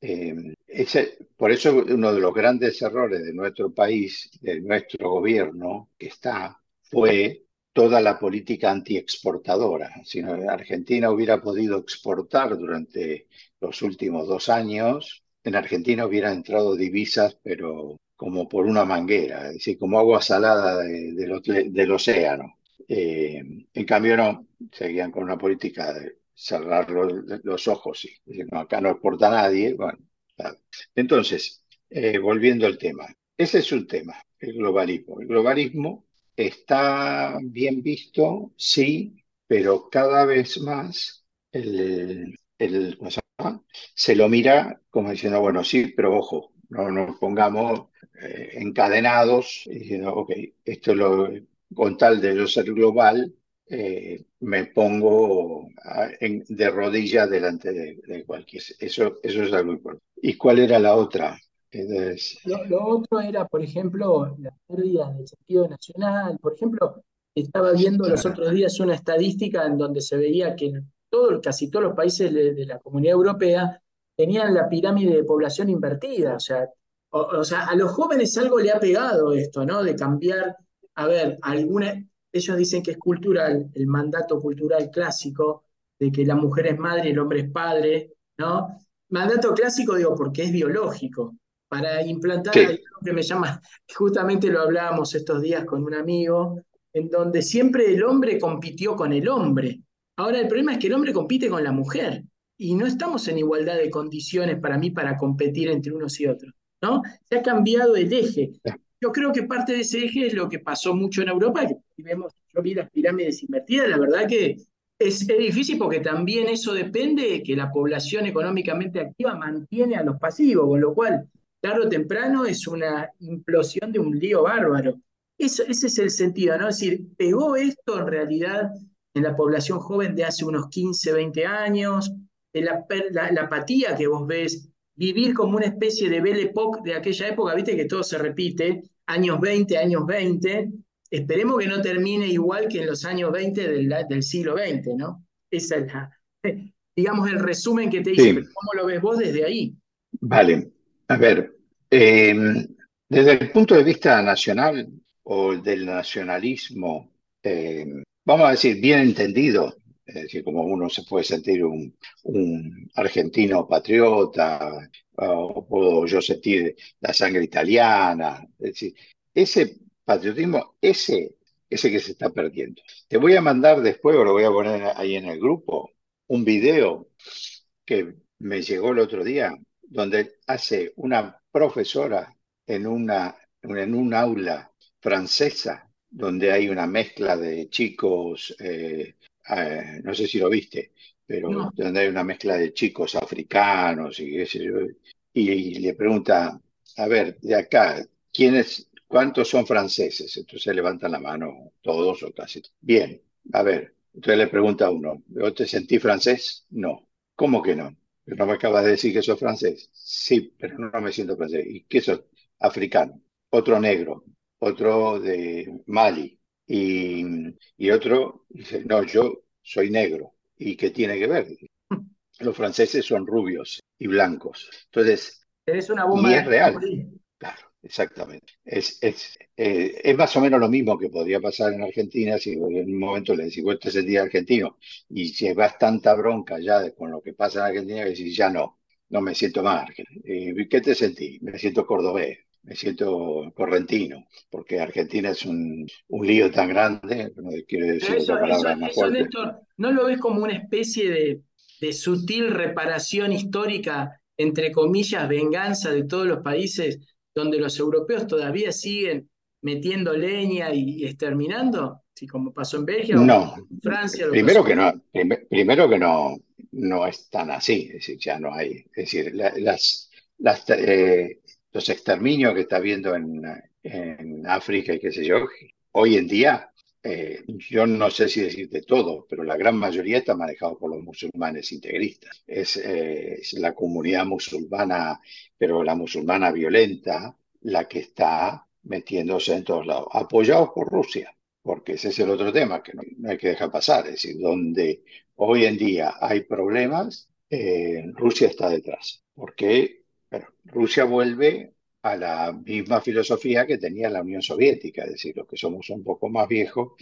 Eh, ese- por eso uno de los grandes errores de nuestro país, de nuestro gobierno que está, fue toda la política antiexportadora. Si Argentina hubiera podido exportar durante los últimos dos años, en Argentina hubieran entrado divisas, pero como por una manguera, es decir, como agua salada de- otle- del océano. Eh, en cambio, no, seguían con una política de cerrar los, los ojos y decir, no, acá no exporta nadie. Bueno. Entonces, eh, volviendo al tema, ese es un tema, el globalismo. El globalismo está bien visto, sí, pero cada vez más el, el- ¿cómo se lo mira como diciendo, bueno, sí, pero ojo, no nos pongamos eh, encadenados diciendo, ok, esto es lo, con tal de yo ser global, eh, me pongo a- en- de rodillas delante de, de cualquier. Eso, eso es algo importante. ¿Y cuál era la otra? Entonces, Lo, lo otro era, por ejemplo, la pérdida del sentido nacional. Por ejemplo, estaba viendo los otros días una estadística en donde se veía que todo, casi todos los países de, de la Comunidad Europea tenían la pirámide de población invertida. O sea, o, o sea, a los jóvenes algo le ha pegado esto, ¿no? De cambiar, a ver, alguna, ellos dicen que es cultural, el mandato cultural clásico, de que la mujer es madre y el hombre es padre, ¿no? Mandato clásico, digo, porque es biológico. Para implantar sí, algo que me llama, (laughs) justamente lo hablábamos estos días con un amigo, en donde siempre el hombre compitió con el hombre. Ahora el problema es que el hombre compite con la mujer y no estamos en igualdad de condiciones para mí para competir entre unos y otros, ¿no? Se ha cambiado el eje. Yo creo que parte de ese eje es lo que pasó mucho en Europa, si vemos, yo vi las pirámides invertidas, la verdad que es, es difícil porque también eso depende de que la población económicamente activa mantiene a los pasivos, con lo cual, tarde o temprano, es una implosión de un lío bárbaro. Eso, ese es el sentido, ¿no? Es decir, pegó esto en realidad en la población joven de hace unos 15, 20 años, la, la, la apatía que vos ves, vivir como una especie de Belle Époque de aquella época, viste que todo se repite, años 20, años 20, esperemos que no termine igual que en los años 20 del, del siglo XX, ¿no? Esa es la, (laughs) digamos, el resumen que te hice, sí, ¿cómo lo ves vos desde ahí? vale. A ver, eh, desde el punto de vista nacional o del nacionalismo, eh, vamos a decir, bien entendido, es decir, como uno se puede sentir un, argentino patriota, o puedo yo sentir la sangre italiana, es decir, ese patriotismo, ese, ese que se está perdiendo. Te voy a mandar después, o lo voy a poner ahí en el grupo, un video que me llegó el otro día, donde hace una profesora en una, en un aula francesa, donde hay una mezcla de chicos, eh, eh, no sé si lo viste, pero No, donde hay una mezcla de chicos africanos y le pregunta, a ver, de acá, ¿quiénes, cuántos son franceses? Entonces levantan la mano todos o casi. Bien, a ver, entonces le pregunta a uno, ¿vos te sentís francés? No. ¿Cómo que no? Pero no me acabas de decir que sos francés. Sí, pero no me siento francés. ¿Y qué sos? Africano. Otro negro, otro de Mali. Y, y otro dice, no, yo soy negro. ¿Y qué tiene que ver? (laughs) Los franceses son rubios y blancos. Entonces, tenés una y bomba de es real. Claro, exactamente. Es, es, eh, es más o menos lo mismo que podría pasar en Argentina si en un momento le decís, vos te sentís argentino y si vas tanta bronca ya con lo que pasa en Argentina, que decís, ya no, no me siento más. Eh, ¿qué te sentís? Me siento cordobés, me siento correntino, porque Argentina es un, un lío tan grande, no quiero decir eso, otra eso, palabra más eso, fuerte. Néstor, ¿no lo ves como una especie de, de sutil reparación histórica, entre comillas, venganza de todos los países donde los europeos todavía siguen metiendo leña y, y exterminando? Así como pasó en Bélgica o No, en Francia, primero que no, prim- primero que no, no es tan así, es decir, ya no hay, es decir, la- las, las, eh, los exterminios que está habiendo en, en África y qué sé yo, hoy en día, eh, yo no sé si decirte todo, pero la gran mayoría está manejado por los musulmanes integristas. Es, eh, es la comunidad musulmana, pero la musulmana violenta, la que está metiéndose en todos lados, apoyados por Rusia porque ese es el otro tema que no, no hay que dejar pasar, es decir, donde hoy en día hay problemas, eh, Rusia está detrás, porque Rusia vuelve a la misma filosofía que tenía la Unión Soviética, es decir, los que somos un poco más viejos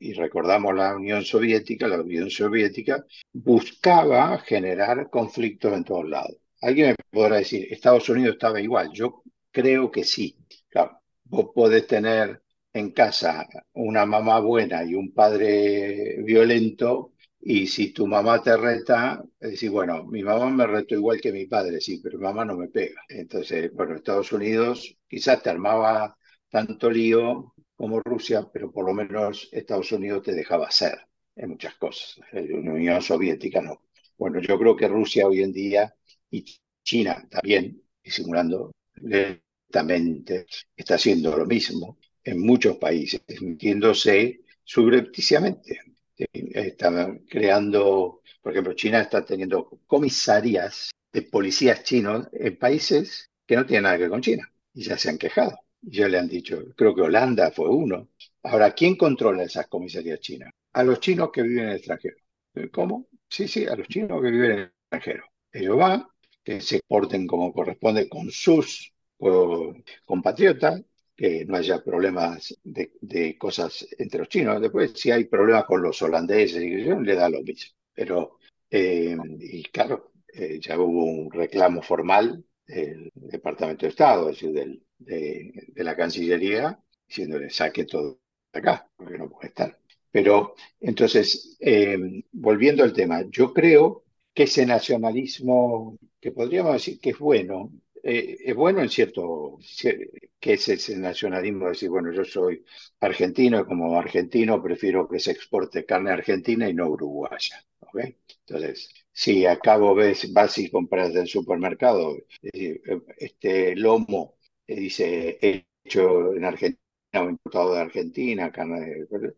y recordamos la Unión Soviética, la Unión Soviética buscaba generar conflictos en todos lados. Alguien me podrá decir, Estados Unidos estaba igual, yo creo que sí. Claro, vos podés tener en casa una mamá buena y un padre violento, y si tu mamá te reta, decir, bueno, mi mamá me retó igual que mi padre, sí, pero mi mamá no me pega. Entonces, bueno, Estados Unidos quizás te armaba tanto lío como Rusia, pero por lo menos Estados Unidos te dejaba hacer en muchas cosas. La Unión Soviética no. Bueno, yo creo que Rusia hoy en día y China también, disimulando lentamente, está haciendo lo mismo en muchos países, metiéndose subrepticiamente. Está creando, por ejemplo, China está teniendo comisarias de policías chinos en países que no tiene nada que ver con China. Y ya se han quejado. Ya le han dicho, creo que Holanda fue uno. Ahora, ¿quién controla esas comisarías chinas? A los chinos que viven en el extranjero. ¿Cómo? Sí, sí, a los chinos que viven en el extranjero. Ellos van, que se porten como corresponde con sus eh, compatriotas, que no haya problemas de, cosas entre los chinos. Después, si hay problemas con los holandeses, le da lo mismo. Pero, eh, y claro, eh, ya hubo un reclamo formal del Departamento de Estado, es decir, del, de, de, la Cancillería, diciéndole saque todo de acá, porque no puede estar. Pero entonces, eh, volviendo al tema, yo creo que ese nacionalismo, que podríamos decir que es bueno, eh, es bueno en cierto, que es ese nacionalismo de decir, bueno, yo soy argentino y como argentino prefiero que se exporte carne argentina y no uruguaya. ¿okay? Entonces, si acabo ves, vas y compras del supermercado este lomo, dice hecho en Argentina o importado de Argentina, carne pues,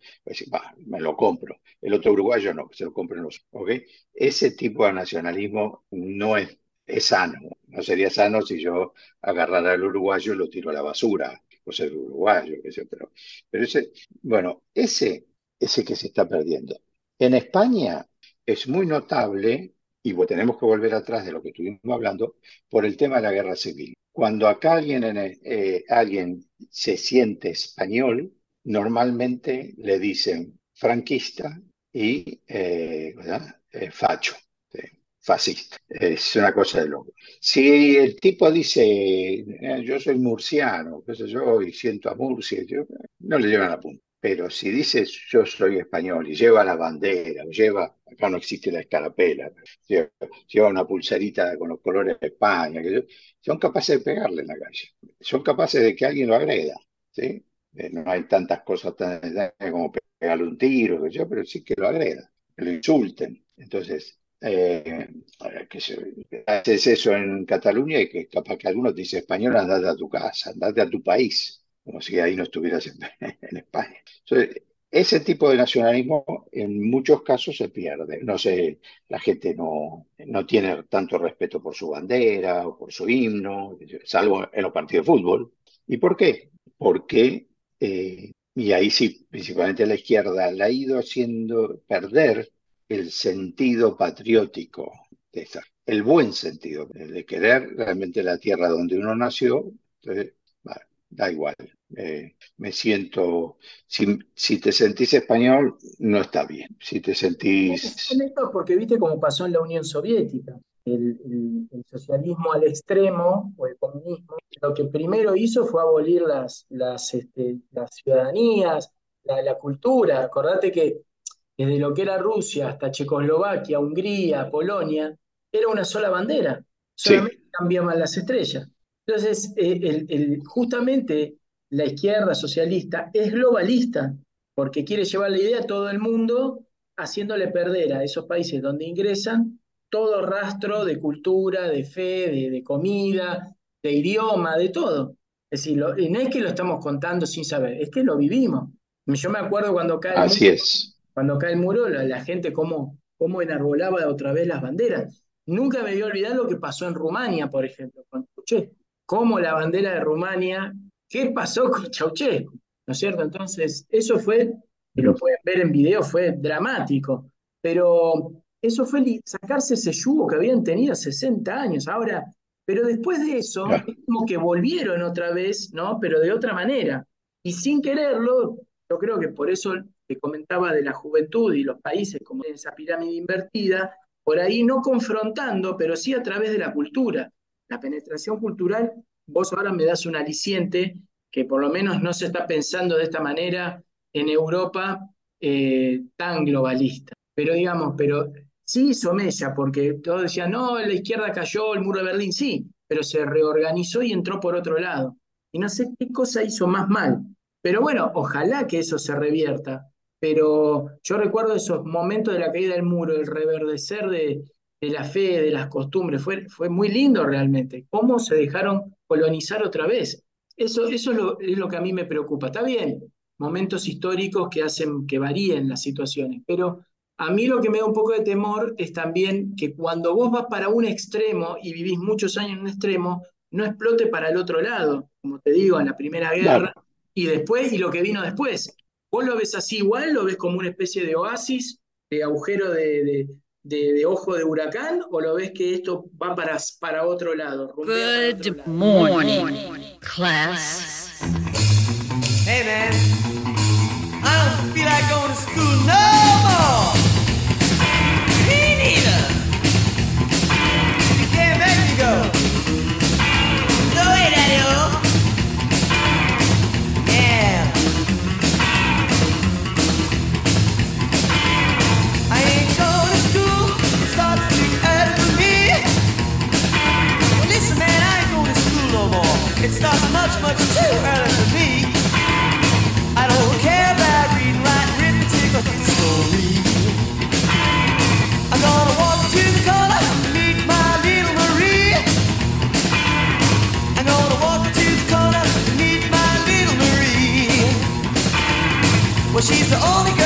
me lo compro. El otro uruguayo no, se lo compren los. ¿okay? Ese tipo de nacionalismo no es, es sano. No sería sano si yo agarrara al uruguayo y lo tiro a la basura, o ser uruguayo, qué sé, pero, ese, bueno, ese, ese que se está perdiendo. En España es muy notable, y tenemos que volver atrás de lo que estuvimos hablando, por el tema de la guerra civil. Cuando acá alguien, eh, alguien se siente español, normalmente le dicen franquista y eh, eh, facho, fascista. Es una cosa de loco. Si el tipo dice, yo soy murciano, qué sé yo, y siento a Murcia, yo, no le llevan a punta. Pero si dices yo soy español y lleva la bandera, lleva, acá no existe la escarapela, lleva, una pulserita con los colores de España, que son capaces de pegarle en la calle, son capaces de que alguien lo agreda, ¿sí? No hay tantas cosas tan como pegarle un tiro, yo, pero sí que lo agreda, que lo insulten. Entonces, eh, que se, haces eso en Cataluña y que capaz que algunos te dice español, andate a tu casa, andate a tu país como si ahí no estuvieras en, (laughs) en España. Entonces, ese tipo de nacionalismo en muchos casos se pierde. No sé, la gente no, no tiene tanto respeto por su bandera o por su himno, salvo en los partidos de fútbol. ¿Y por qué? Porque, eh, y ahí sí, principalmente la izquierda, la ha ido haciendo perder el sentido patriótico de esta, el buen sentido de querer realmente la tierra donde uno nació. Entonces, da igual. Eh, me siento, si, si, te sentís español, no está bien. Si te sentís... Porque viste cómo pasó en la Unión Soviética. El, el, el, socialismo al extremo, o el comunismo, lo que primero hizo fue abolir las, las, este, las ciudadanías, la, la, cultura. Acordate que desde lo que era Rusia hasta Checoslovaquia, Hungría, Polonia, era una sola bandera. Solamente sí. cambiaban las estrellas. Entonces, eh, el, el, justamente la izquierda socialista es globalista, porque quiere llevar la idea a todo el mundo, haciéndole perder a esos países donde ingresan todo rastro de cultura, de fe, de, de comida, de idioma, de todo. Es decir, lo, no es que lo estamos contando sin saber, es que lo vivimos. Yo me acuerdo cuando cae Así es. Cuando cae el muro, la, la gente cómo, cómo enarbolaba otra vez las banderas. Nunca me voy a olvidar lo que pasó en Rumania, por ejemplo, cuando escuché cómo la bandera de Rumania ¿Qué pasó con Ceausescu? ¿No es cierto? Entonces, eso fue, que lo pueden ver en video, fue dramático, pero eso fue sacarse ese yugo que habían tenido 60 años. Ahora, pero después de eso, es como que volvieron otra vez, ¿no? Pero de otra manera. Y sin quererlo, yo creo que por eso que comentaba de la juventud y los países como esa pirámide invertida, por ahí no confrontando, pero sí a través de la cultura. La penetración cultural vos ahora me das un aliciente que por lo menos no se está pensando de esta manera en Europa eh, tan globalista. Pero digamos, pero sí hizo mella, porque todos decían, no, la izquierda cayó, el muro de Berlín, sí, pero se reorganizó y entró por otro lado. Y no sé qué cosa hizo más mal. Pero bueno, ojalá que eso se revierta. Pero yo recuerdo esos momentos de la caída del muro, el reverdecer de, de la fe, de las costumbres, fue, fue muy lindo realmente. Cómo se dejaron colonizar otra vez. Eso, eso es, lo, es lo que a mí me preocupa. Está bien, momentos históricos que hacen que varíen las situaciones, pero a mí lo que me da un poco de temor es también que cuando vos vas para un extremo y vivís muchos años en un extremo, no explote para el otro lado, como te digo, en la Primera Guerra, Claro. Y después, y lo que vino después. ¿Vos lo ves así igual? ¿Lo ves como una especie de oasis, de agujero de, de- de- de ojo de huracán? ¿O lo ves que esto va para, para otro lado? para otro Good lado? morning, class. Hey man, I don't feel like going to school no more. It starts much, much too early for me. I don't care about reading, writing, arithmetic, or history. I'm gonna walk to the corner meet my little Marie. I'm gonna walk to the corner meet my little Marie. Well, she's the only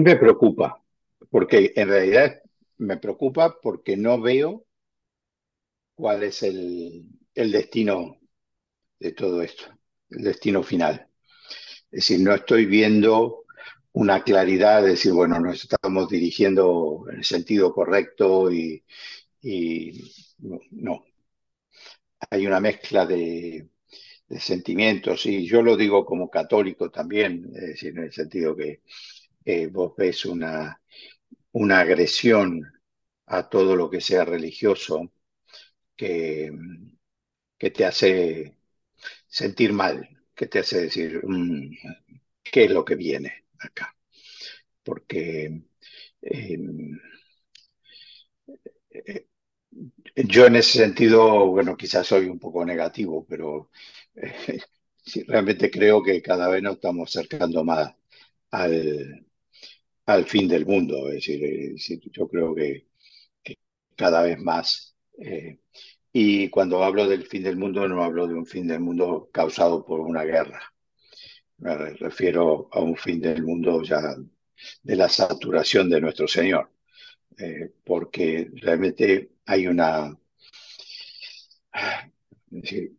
me preocupa, porque en realidad me preocupa porque no veo cuál es el, el destino de todo esto, el destino final. Es decir, no estoy viendo una claridad de decir, bueno, nos estamos dirigiendo en el sentido correcto y, y no, no. Hay una mezcla de, de sentimientos y yo lo digo como católico también, es decir, en el sentido que eh, vos ves una, una agresión a todo lo que sea religioso que, que te hace sentir mal, que te hace decir, "Mm, ¿qué es lo que viene acá? Porque eh, eh, yo en ese sentido, bueno, quizás soy un poco negativo, pero eh, (laughs) realmente creo que cada vez nos estamos acercando más al, al fin del mundo. Es decir, eh, sí, yo creo que, que cada vez más eh, Y cuando hablo del fin del mundo, no hablo de un fin del mundo causado por una guerra. Me refiero a un fin del mundo ya de la saturación de nuestro Señor, eh, porque realmente hay una, es decir,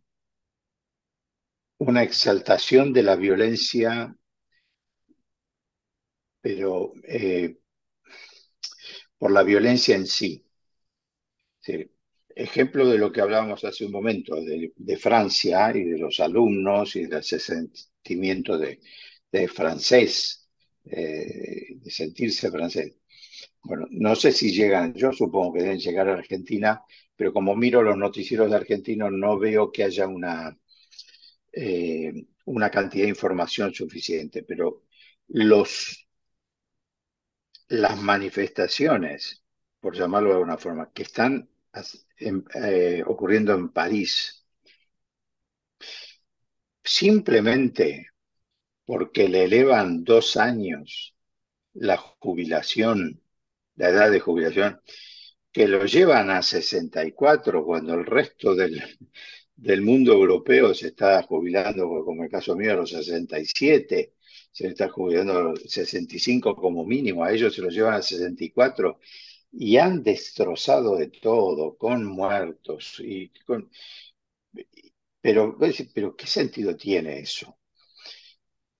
una exaltación de la violencia, pero eh, por la violencia en sí. Ejemplo de lo que hablábamos hace un momento, de, de Francia y de los alumnos y del sentimiento de, de francés, eh, de sentirse francés. Bueno, no sé si llegan, yo supongo que deben llegar a Argentina, pero como miro los noticieros de argentinos no veo que haya una, eh, una cantidad de información suficiente, pero los, las manifestaciones, por llamarlo de alguna forma, que están eh, ocurriendo en París, simplemente porque le elevan dos años la jubilación, la edad de jubilación, que lo llevan a 64 cuando el resto del, del mundo europeo se está jubilando, como el caso mío, a los 67, se está jubilando a los 65 como mínimo, a ellos se los llevan a 64 y han destrozado de todo, con muertos. Y con... Pero, pero, ¿qué sentido tiene eso?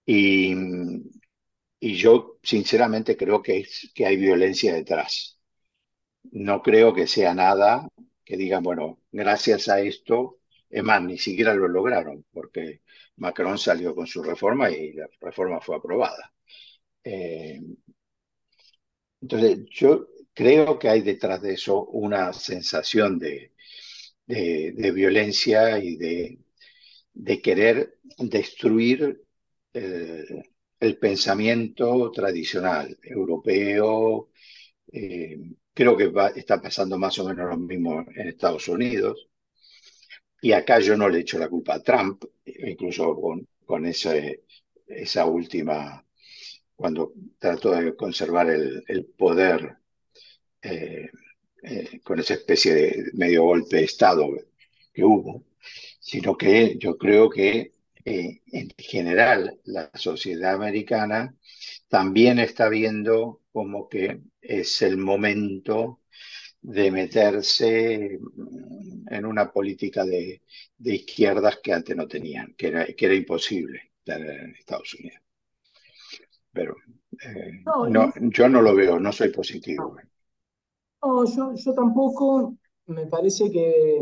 Y, y yo sinceramente creo que, que hay violencia detrás. No creo que sea nada que digan, bueno, gracias a esto, es más, ni siquiera lo lograron, porque Macron salió con su reforma y la reforma fue aprobada. Eh, entonces, yo creo que hay detrás de eso una sensación de, de, violencia y de, de querer destruir el pensamiento tradicional europeo. Eh, creo que está pasando más o menos lo mismo en Estados Unidos. Y acá yo no le echo la culpa a Trump, incluso con, con esa última, cuando trató de conservar el, el poder eh, eh, con esa especie de medio golpe de Estado que hubo, sino que yo creo que eh, en general la sociedad americana también está viendo como que es el momento de meterse en una política de, de izquierdas que antes no tenían, que era, que era imposible tener en Estados Unidos. Pero eh, No, yo no lo veo, no soy positivo. no, yo, yo tampoco, me parece que,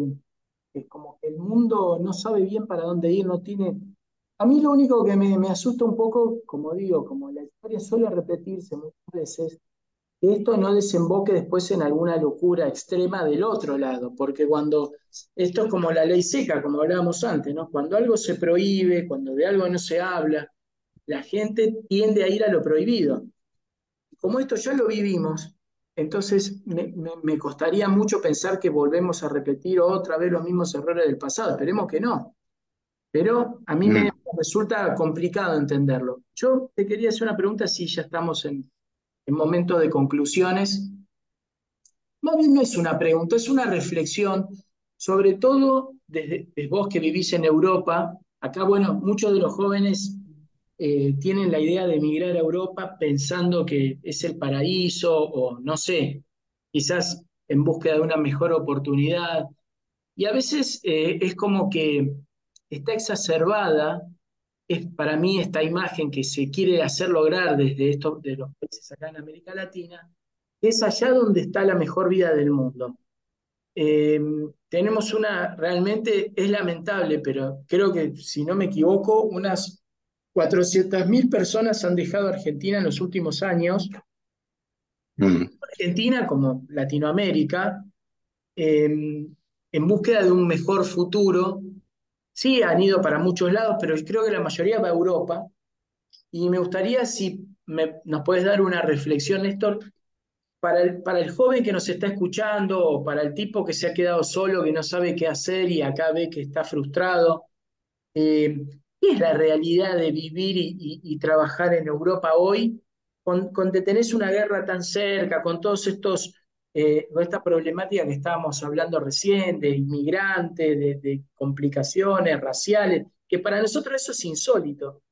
que como que el mundo no sabe bien para dónde ir, no tiene... A mí lo único que me, me asusta un poco, como digo, como la historia suele repetirse muchas veces, que esto no desemboque después en alguna locura extrema del otro lado, porque cuando esto es como la ley seca, como hablábamos antes, ¿no? Cuando algo se prohíbe, cuando de algo no se habla, la gente tiende a ir a lo prohibido. Como esto ya lo vivimos, entonces me, me- me costaría mucho pensar que volvemos a repetir otra vez los mismos errores del pasado. Esperemos que no. Pero a mí me resulta complicado entenderlo. Yo te quería hacer una pregunta si ya estamos en, en momento de conclusiones. Más bien no es una pregunta, es una reflexión, sobre todo desde, vos que vivís en Europa. Acá, bueno, muchos de los jóvenes eh, tienen la idea de emigrar a Europa pensando que es el paraíso o no sé, quizás en búsqueda de una mejor oportunidad. Y a veces eh, es como que está exacerbada, es para mí esta imagen que se quiere hacer lograr desde estos, de los países acá en América Latina, es allá donde está la mejor vida del mundo. Eh, tenemos una, realmente es lamentable, pero creo que si no me equivoco, unas 400.000 personas han dejado Argentina en los últimos años, Mm. Argentina como Latinoamérica, eh, en búsqueda de un mejor futuro. Sí, han ido para muchos lados, pero creo que la mayoría va a Europa. Y me gustaría si me- nos puedes dar una reflexión, Néstor, para el, para el joven que nos está escuchando o para el tipo que se ha quedado solo, que no sabe qué hacer y acá ve que está frustrado. Eh, ¿qué es la realidad de vivir y, trabajar en Europa hoy, con, con tenés una guerra tan cerca, con todos estos eh, esta problemática que estábamos hablando recién, de inmigrantes, de, complicaciones raciales, que para nosotros eso es insólito,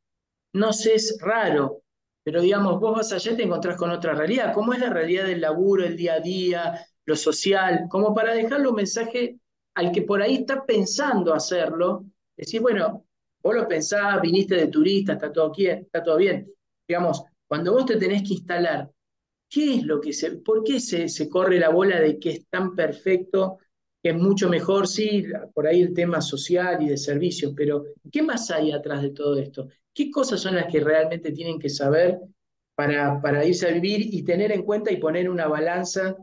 nos es raro, pero digamos, vos vas allá y te encontrás con otra realidad, ¿cómo es la realidad del laburo, el día a día, lo social? Como para dejarle un mensaje al que por ahí está pensando hacerlo, decir, bueno, vos lo pensás, viniste de turista, está todo bien, está todo bien. Digamos, cuando vos te tenés que instalar, ¿qué es lo que se, por qué se, se corre la bola de que es tan perfecto, que es mucho mejor, sí, por ahí el tema social y de servicios, pero ¿qué más hay atrás de todo esto? ¿Qué cosas son las que realmente tienen que saber para, para irse a vivir y tener en cuenta y poner una balanza?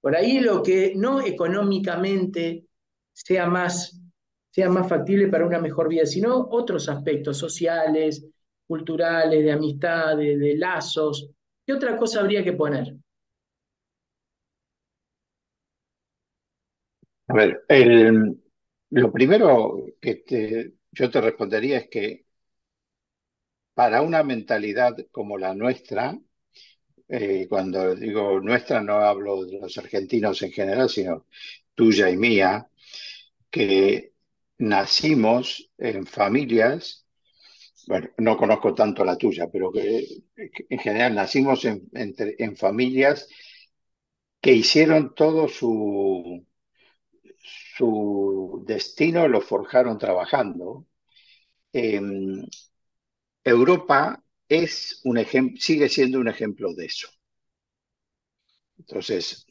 Por ahí lo que no económicamente sea más, sea más factible para una mejor vida, sino otros aspectos sociales, culturales, de amistad, de, de lazos. ¿Qué otra cosa habría que poner? A ver, el- lo primero que yo te respondería es que para una mentalidad como la nuestra, eh, cuando digo nuestra no hablo de los argentinos en general, sino tuya y mía, que nacimos en familias, bueno, no conozco tanto la tuya, pero que, en general nacimos en, familias que hicieron todo su, destino, lo forjaron trabajando. Em, Europa es un sigue siendo un ejemplo de eso. Entonces,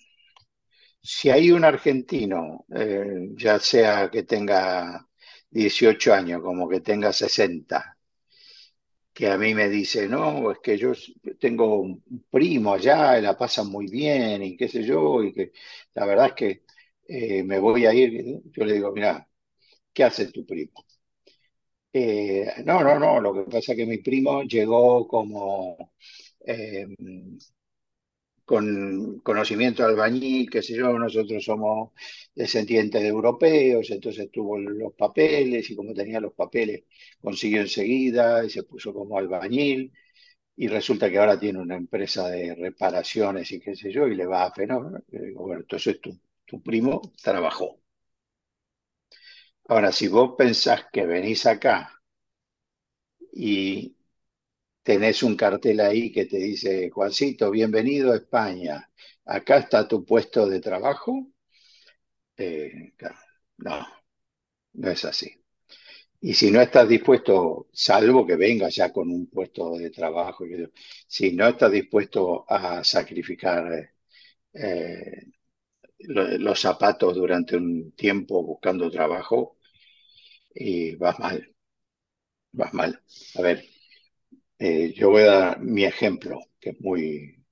si hay un argentino, eh, ya sea que tenga 18 años como que tenga 60, que a mí me dice, no, es que yo tengo un primo allá y la pasan muy bien y qué sé yo, y que la verdad es que eh, me voy a ir, yo le digo, mira, ¿qué hace tu primo? Eh, no, no, no, lo que pasa es que mi primo llegó como eh, con conocimiento de albañil, qué sé yo, nosotros somos descendientes de europeos, entonces tuvo los papeles y como tenía los papeles consiguió enseguida y se puso como albañil y resulta que ahora tiene una empresa de reparaciones y qué sé yo y le va a fenómeno. Entonces tu, tu primo trabajó. Ahora, si vos pensás que venís acá y tenés un cartel ahí que te dice, Juancito, bienvenido a España, acá está tu puesto de trabajo, eh, no, no es así. Y si no estás dispuesto, salvo que vengas ya con un puesto de trabajo, si no estás dispuesto a sacrificar eh, lo- los zapatos durante un tiempo buscando trabajo, y vas mal, vas mal. A ver, eh, yo voy a dar mi ejemplo, que es muy,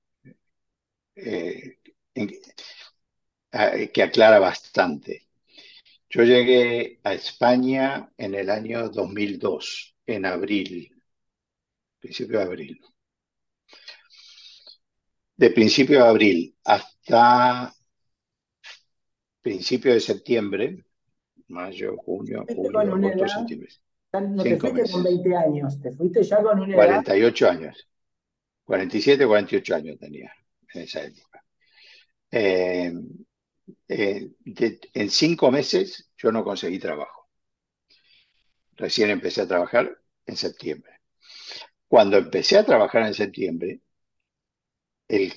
eh, que aclara bastante. Yo llegué a España en el año 2002, en abril, principio de abril. De principio de abril hasta principio de septiembre, mayo, junio, julio, agosto, septiembre, no te fuiste con meses, 20 años, te fuiste ya con una edad 48 años, 47, 48 años tenía en esa época. Eh, eh, de- en cinco meses yo no conseguí trabajo. Recién empecé a trabajar en septiembre. Cuando empecé a trabajar en septiembre, el-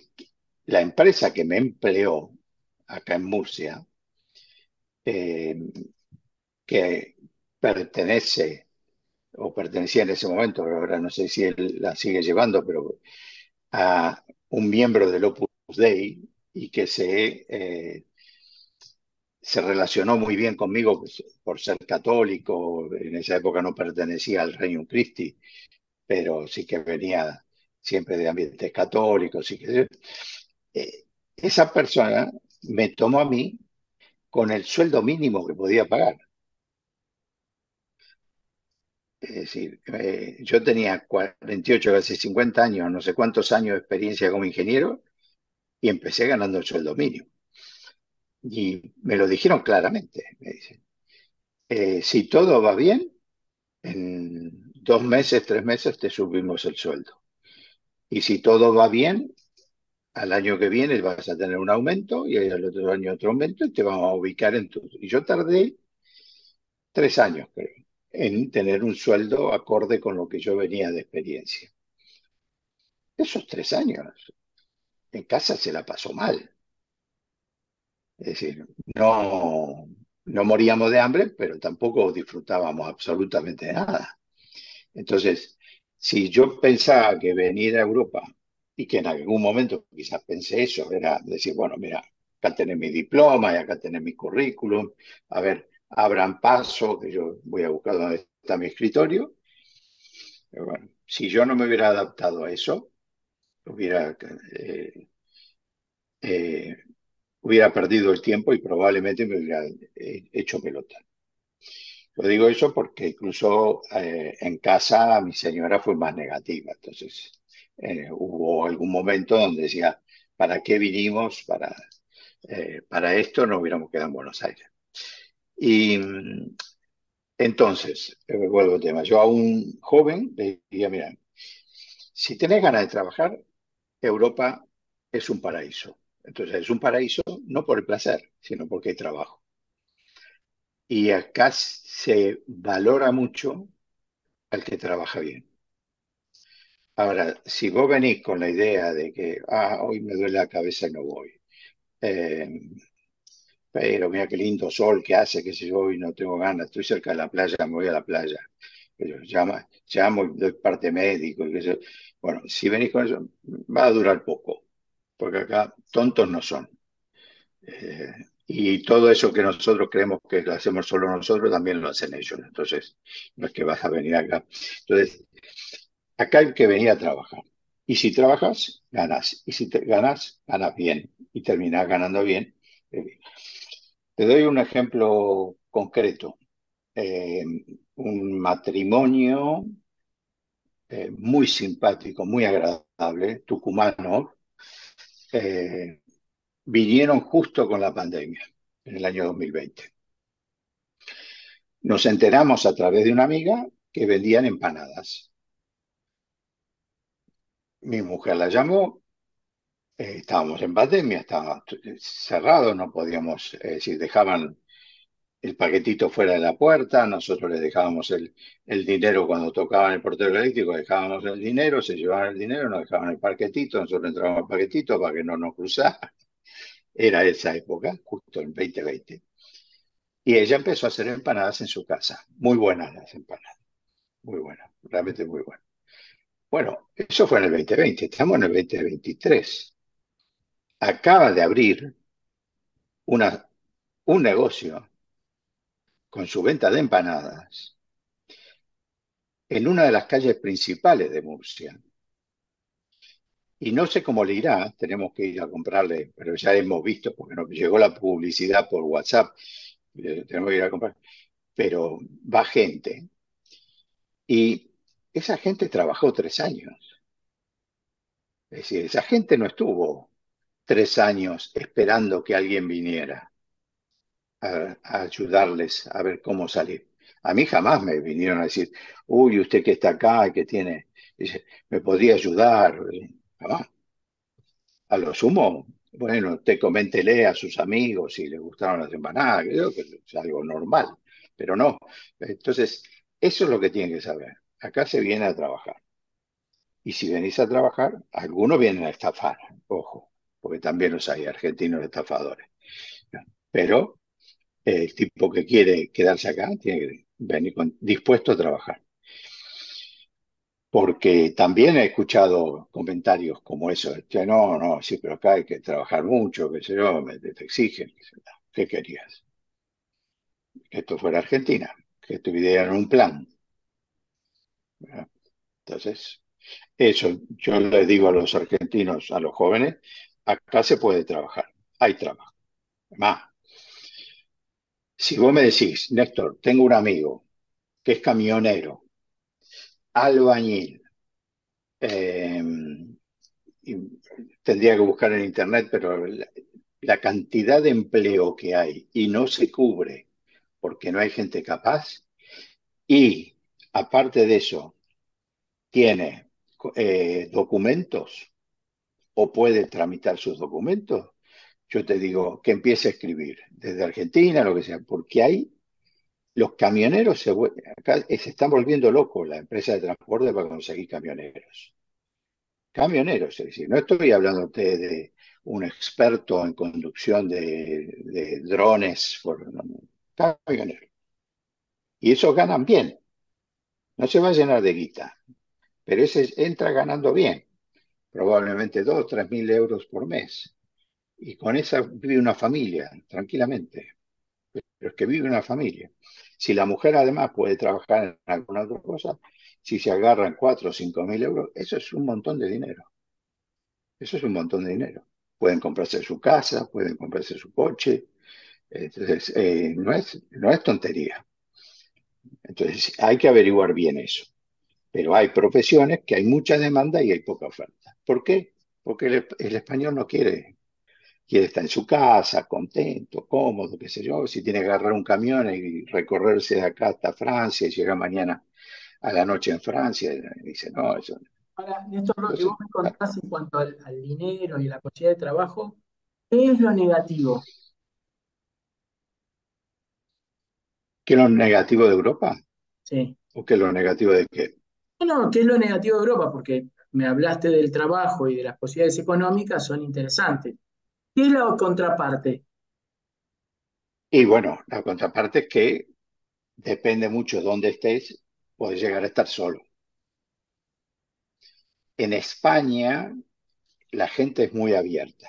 la empresa que me empleó acá en Murcia, eh, que pertenece o pertenecía en ese momento, ahora no sé si él la sigue llevando, pero a un miembro del Opus Dei y que se, eh, se relacionó muy bien conmigo pues, por ser católico, en esa época no pertenecía al Reino Christi, pero sí que venía siempre de ambientes católicos. Y que, eh, esa persona me tomó a mí con el sueldo mínimo que podía pagar. Es decir, eh, yo tenía 48, casi 50 años, no sé cuántos años de experiencia como ingeniero y empecé ganando el sueldo mínimo. Y me lo dijeron claramente, me dicen, eh, si todo va bien, en dos meses, tres meses te subimos el sueldo. Y si todo va bien, al año que viene vas a tener un aumento y al otro año otro aumento y te vamos a ubicar en tu... Y yo tardé tres años, creo, en tener un sueldo acorde con lo que yo venía de experiencia. Esos tres años, en casa se la pasó mal. Es decir, no, no moríamos de hambre, pero tampoco disfrutábamos absolutamente nada. Entonces, si yo pensaba que venir a Europa y que en algún momento quizás pensé eso, era decir, bueno, mira, acá tenés mi diploma y acá tenés mi currículum, a ver, abran paso, que yo voy a buscar dónde está mi escritorio. Si yo no me hubiera adaptado a eso, hubiera, eh, eh, hubiera perdido el tiempo y probablemente me hubiera eh, hecho pelota. Lo digo eso porque incluso en casa mi señora fue más negativa. Entonces hubo algún momento donde decía, ¿para qué vinimos? Para, para esto no hubiéramos quedado en Buenos Aires. Y entonces, eh, vuelvo al tema. Yo a un joven le diría, mira, si tenés ganas de trabajar, Europa es un paraíso. Entonces es un paraíso no por el placer, sino porque hay trabajo. Y acá se valora mucho al que trabaja bien. Ahora, si vos venís con la idea de que, ah, hoy me duele la cabeza y no voy, eh, pero mira qué lindo sol que hace, que si yo hoy no tengo ganas, estoy cerca de la playa, me voy a la playa, pero llama, llamo y doy parte médico, y qué sé yo. Bueno, si venís con eso, va a durar poco, porque acá tontos no son. Eh, y todo eso que nosotros creemos que lo hacemos solo nosotros, también lo hacen ellos. Entonces, no es que vas a venir acá. Entonces, acá hay que venir a trabajar. Y si trabajas, ganas. Y si te ganas, ganas bien. Y terminas ganando bien. Eh, Te doy un ejemplo concreto. Eh, un matrimonio eh, muy simpático, muy agradable, tucumano, eh, vinieron justo con la pandemia, en el año 2020. Nos enteramos a través de una amiga que vendían empanadas. Mi mujer la llamó, eh, estábamos en pandemia, estaba cerrado, no podíamos, es decir, dejaban el paquetito fuera de la puerta, nosotros les dejábamos el, el dinero cuando tocaban el portero eléctrico, dejábamos el dinero, se llevaban el dinero, nos dejaban el paquetito, nosotros entrábamos al paquetito para que no nos cruzaran. (laughs) Era esa época, justo en 2020. Y ella empezó a hacer empanadas en su casa. Muy buenas las empanadas. Muy buenas, realmente muy buenas. Bueno, eso fue en el 2020, estamos en el 2023. Acaba de abrir una, un negocio con su venta de empanadas en una de las calles principales de Murcia. Y no sé cómo le irá, tenemos que ir a comprarle, pero ya hemos visto, porque nos llegó la publicidad por WhatsApp, eh, tenemos que ir a comprar, pero va gente. Y esa gente trabajó tres años. Es decir, esa gente no estuvo tres años esperando que alguien viniera a, ayudarles a ver cómo salir. A mí jamás me vinieron a decir, uy, usted que está acá que tiene, me podría ayudar. A lo sumo, bueno, te coméntele a sus amigos si les gustaron las empanadas, creo que es algo normal, pero no. Entonces, eso es lo que tienen que saber. Acá se viene a trabajar. Y si venís a trabajar, algunos vienen a estafar, ojo, porque también los hay argentinos estafadores. Pero el tipo que quiere quedarse acá tiene que venir con- dispuesto a trabajar. Porque también he escuchado comentarios como eso, que no, no, sí, pero acá hay que trabajar mucho, qué sé yo, me- te exigen. qué sé yo. ¿Qué querías? Que esto fuera Argentina, que tuvieran un plan. Entonces, eso yo le digo a los argentinos, a los jóvenes, acá se puede trabajar, hay trabajo. Más, si vos me decís, Néstor, tengo un amigo que es camionero, albañil, y tendría que buscar en internet, pero la, la cantidad de empleo que hay y no se cubre porque no hay gente capaz, y aparte de eso, tiene eh, documentos, o puede tramitar sus documentos, yo te digo que empiece a escribir desde Argentina, lo que sea, porque ahí los camioneros se, acá se están volviendo locos la empresa de transporte para conseguir camioneros. Camioneros, es decir, no estoy hablando de un experto en conducción de, drones, por, camioneros. Y esos ganan bien. No se va a llenar de guita, pero ese entra ganando bien, probablemente dos, tres mil euros por mes. Y con esa vive una familia, tranquilamente. Pero es que vive una familia. Si la mujer además puede trabajar en alguna otra cosa, si se agarran cuatro o cinco mil euros, eso es un montón de dinero. Eso es un montón de dinero. Pueden comprarse su casa, pueden comprarse su coche. Entonces, eh, no es, no es tontería. Entonces, hay que averiguar bien eso. Pero hay profesiones que hay mucha demanda y hay poca oferta. ¿Por qué? Porque el, el español no quiere, quiere estar en su casa, contento, cómodo, qué sé yo. Si tiene que agarrar un camión y recorrerse de acá hasta Francia y llegar mañana a la noche en Francia, dice, no, eso. Ahora, Néstor, lo que vos me contás en cuanto al, al dinero y la posibilidad de trabajo, ¿qué es lo negativo? ¿qué es lo negativo de Europa? Sí. ¿O qué es lo negativo de qué? No, ¿qué es lo negativo de Europa? Porque me hablaste del trabajo y de las posibilidades económicas, son interesantes. ¿Qué es la contraparte? Y bueno, la contraparte es que depende mucho de dónde estés, puedes llegar a estar solo. En España, la gente es muy abierta.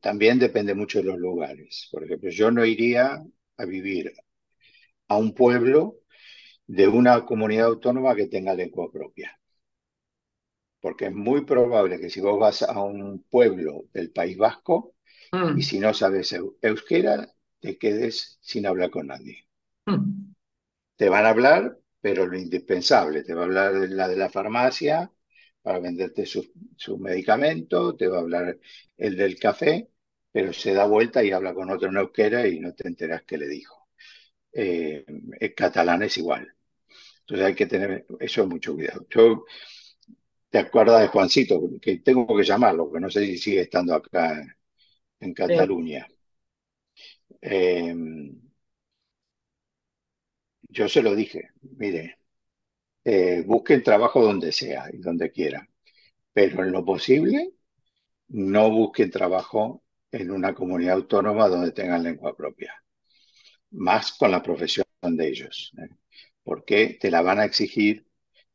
También depende mucho de los lugares. Por ejemplo, yo no iría a vivir a un pueblo de una comunidad autónoma que tenga lengua propia. Porque es muy probable que si vos vas a un pueblo del País Vasco Mm, y si no sabes eu- euskera, te quedes sin hablar con nadie. mm, Te van a hablar, pero lo indispensable. Te va a hablar de la de la farmacia para venderte sus su medicamento, te va a hablar el del café, pero se da vuelta y habla con otro en euskera y no te enteras qué le dijo. Eh, el catalán es igual. Entonces hay que tener eso mucho cuidado. Yo, ¿te acuerdas de Juancito? Que tengo que llamarlo, que no sé si sigue estando acá en sí. Cataluña. Eh, yo se lo dije, mire, eh, busquen trabajo donde sea y donde quieran, pero en lo posible no busquen trabajo en una comunidad autónoma donde tengan lengua propia, más con la profesión de ellos, ¿eh? porque te la van a exigir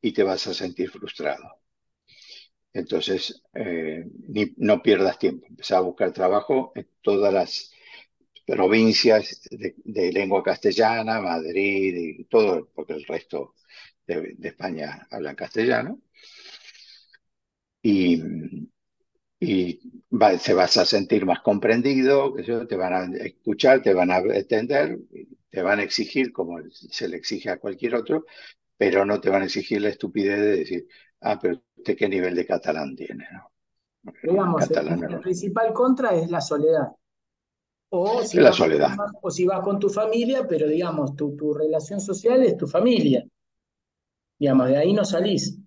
y te vas a sentir frustrado. Entonces, eh, no pierdas tiempo, empezar a buscar trabajo en todas las provincias de, lengua castellana, Madrid y todo, porque el resto de, de España hablan castellano. Y, y va- se vas a sentir más comprendido, te van a escuchar, te van a entender, te van a exigir como se le exige a cualquier otro, pero no te van a exigir la estupidez de decir, ah, pero usted qué nivel de catalán tiene, ¿no? El Digamos, el, catalán el no- principal contra es la soledad. O si la vas con tu, soledad. o si vas con tu familia, pero digamos, tu, tu relación social es tu familia. Digamos, de ahí no salís.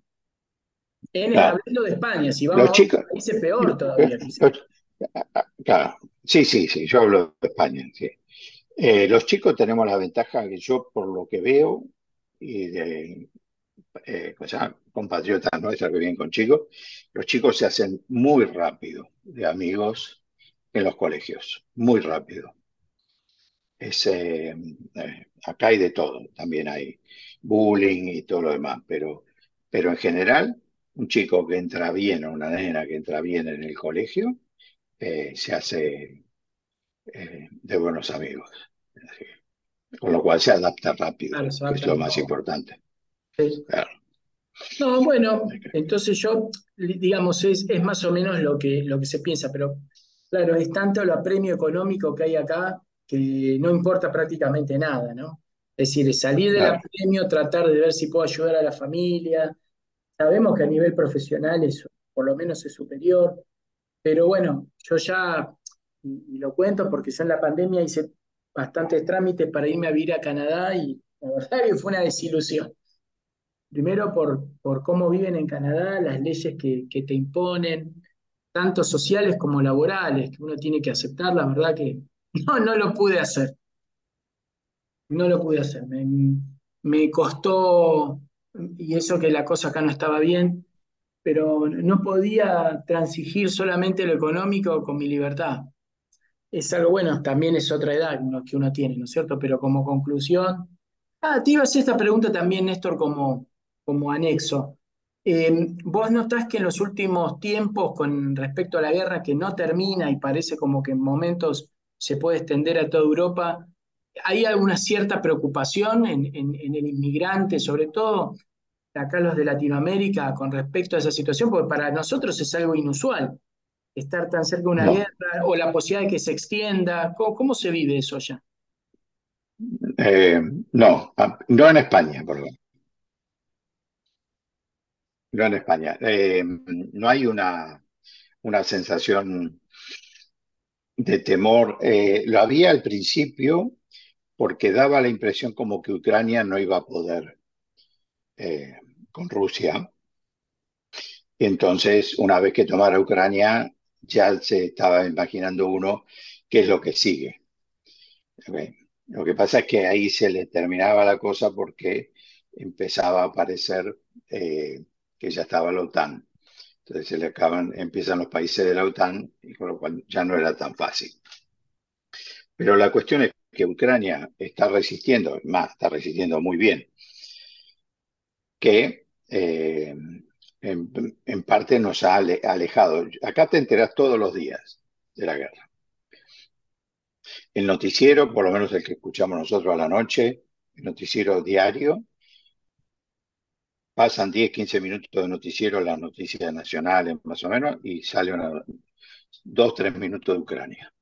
En, Claro. hablando de España, si vamos Los a chicos, otros países, peor todavía, los- claro, sí, sí, sí, yo hablo de España, sí. Eh, los chicos tenemos la ventaja que yo, por lo que veo, y de eh, o sea, compatriotas nuestros que vienen con chicos, los chicos se hacen muy rápido de amigos en los colegios, muy rápido. Es, eh, eh, acá hay de todo, también hay bullying y todo lo demás, pero, pero en general, un chico que entra bien o una nena que entra bien en el colegio, eh, se hace eh, de buenos amigos. Con lo cual se adapta rápido, Claro, se que es lo más importante. Sí. Claro. No, bueno, entonces yo, digamos, es, es más o menos lo que, lo que se piensa, pero claro, es tanto el apremio económico que hay acá que no importa prácticamente nada, ¿no? Es decir, salir del Claro. apremio, tratar de ver si puedo ayudar a la familia. Sabemos que a nivel profesional eso por lo menos es superior, pero bueno, yo ya, y lo cuento porque yo en la pandemia hice bastantes trámites para irme a vivir a Canadá y la verdad que fue una desilusión. Primero por, por cómo viven en Canadá, las leyes que, que te imponen, tanto sociales como laborales, que uno tiene que aceptar, la verdad que (laughs) no, no lo pude hacer. No lo pude hacer. Me, me costó, y eso que la cosa acá no estaba bien, pero no podía transigir solamente lo económico con mi libertad. Es algo bueno, también es otra edad que uno tiene, ¿no es cierto? Pero como conclusión, ah, te iba a hacer esta pregunta también, Néstor, como, como anexo. Eh, ¿vos notás que en los últimos tiempos, con respecto a la guerra que no termina y parece como que en momentos se puede extender a toda Europa, hay alguna cierta preocupación en, en, en el inmigrante, sobre todo acá los de Latinoamérica, con respecto a esa situación? Porque para nosotros es algo inusual estar tan cerca de una No, guerra o la posibilidad de que se extienda. ¿Cómo, cómo se vive eso allá? eh, no, ah, no en España, perdón, no en España. Eh, no hay una, una sensación de temor. Eh, lo había al principio porque daba la impresión como que Ucrania no iba a poder eh, con Rusia. Y entonces, una vez que tomara Ucrania, ya se estaba imaginando uno qué es lo que sigue. ¿ok? Lo que pasa es que ahí se le terminaba la cosa porque empezaba a aparecer eh, que ya estaba la OTAN. Entonces se le acaban, empiezan los países de la OTAN, y con lo cual ya no era tan fácil. Pero la cuestión es que Ucrania está resistiendo, más, está resistiendo muy bien, que eh, en, parte nos ha ale- alejado. Acá te enteras todos los días de la guerra. El noticiero, por lo menos el que escuchamos nosotros a la noche, el noticiero diario, pasan 10, 15 minutos de noticiero, las noticias nacionales más o menos, y sale una, dos, tres minutos de Ucrania.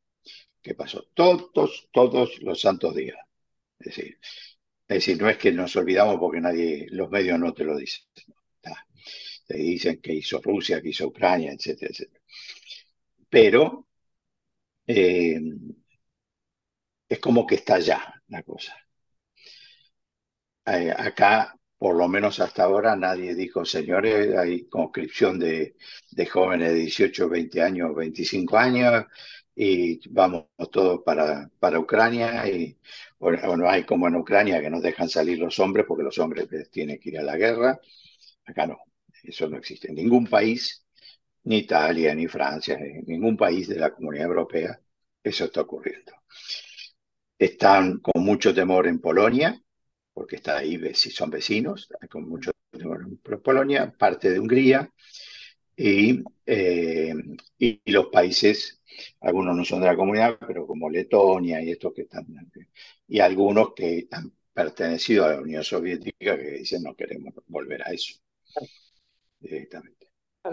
¿Qué pasó? Todos, todos los santos días. Es decir, es decir, no es que nos olvidamos porque nadie, los medios no te lo dicen. Te dicen que hizo Rusia, que hizo Ucrania, etcétera, etcétera. Pero eh, es como que está allá la cosa. Eh, acá, por lo menos hasta ahora, nadie dijo, señores, hay conscripción de, de jóvenes de 18, 20 años, 25 años, y vamos todos para, para Ucrania, y o, o no hay como en Ucrania que nos dejan salir los hombres porque los hombres tienen que ir a la guerra. Acá no, eso no existe. En ningún país, ni Italia, ni Francia, ni ningún país de la Comunidad Europea, eso está ocurriendo. Están con mucho temor en Polonia, porque está ahí, si son vecinos, hay con mucho temor en Polonia, parte de Hungría, y, eh, y, y los países, algunos no son de la comunidad, pero como Letonia y estos que están, y algunos que han pertenecido a la Unión Soviética que dicen no queremos volver a eso directamente.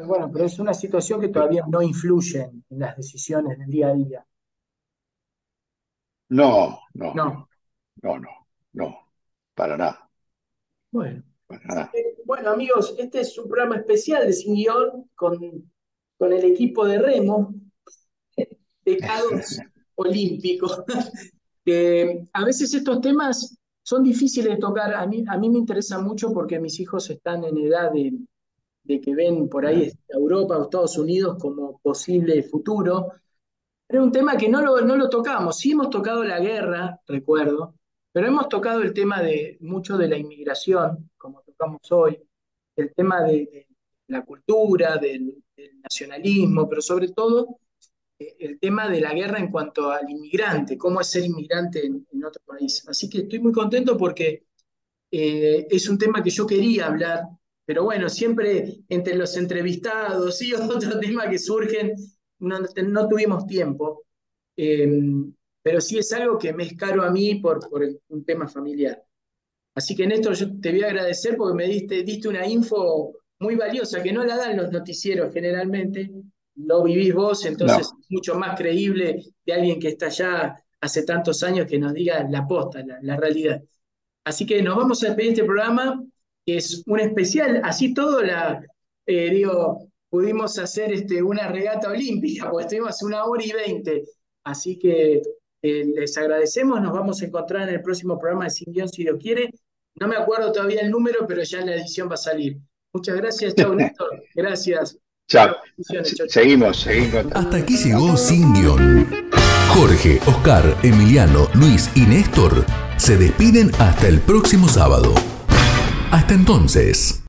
Bueno, pero es una situación que todavía no influye en las decisiones del día a día. No, no, No. no, no, no, para nada, Bueno. para nada. Eh, Bueno, amigos, este es un programa especial de Sin Guión con, con el equipo de remo, pecados (laughs) olímpicos. (laughs) Que a veces estos temas son difíciles de tocar. A mí, a mí me interesa mucho porque mis hijos están en edad de, de que ven por ahí Europa o Estados Unidos como posible futuro. Era un tema que no lo, no lo tocamos. Sí hemos tocado la guerra, recuerdo, pero hemos tocado el tema de mucho de la inmigración, como tocamos hoy, el tema de, de la cultura, del, del, nacionalismo, pero sobre todo eh, el tema de la guerra en cuanto al inmigrante, cómo es ser inmigrante en, en otro país. Así que estoy muy contento porque eh, es un tema que yo quería hablar, pero bueno, siempre entre los entrevistados y (laughs) otros temas que surgen, no, no tuvimos tiempo. Eh, pero sí es algo que me es caro a mí por, por el, un tema familiar. Así que Néstor, yo te voy a agradecer porque me diste, diste una info muy valiosa que no la dan los noticieros generalmente, lo vivís vos, entonces No. es mucho más creíble de alguien que está allá hace tantos años que nos diga la posta, la, la realidad. Así que nos vamos a despedir de este programa, que es un especial, así todo la, eh, digo, pudimos hacer este, una regata olímpica, porque estuvimos hace una hora y veinte. Así que eh, les agradecemos, nos vamos a encontrar en el próximo programa de Sin Guión, si Dios quiere. No me acuerdo todavía el número, pero ya en la edición va a salir. Muchas gracias, chao (laughs) Néstor. Gracias. Chao. Seguimos, seguimos. Hasta aquí llegó Sin Guión. Jorge, Oscar, Emiliano, Luis y Néstor se despiden hasta el próximo sábado. Hasta entonces.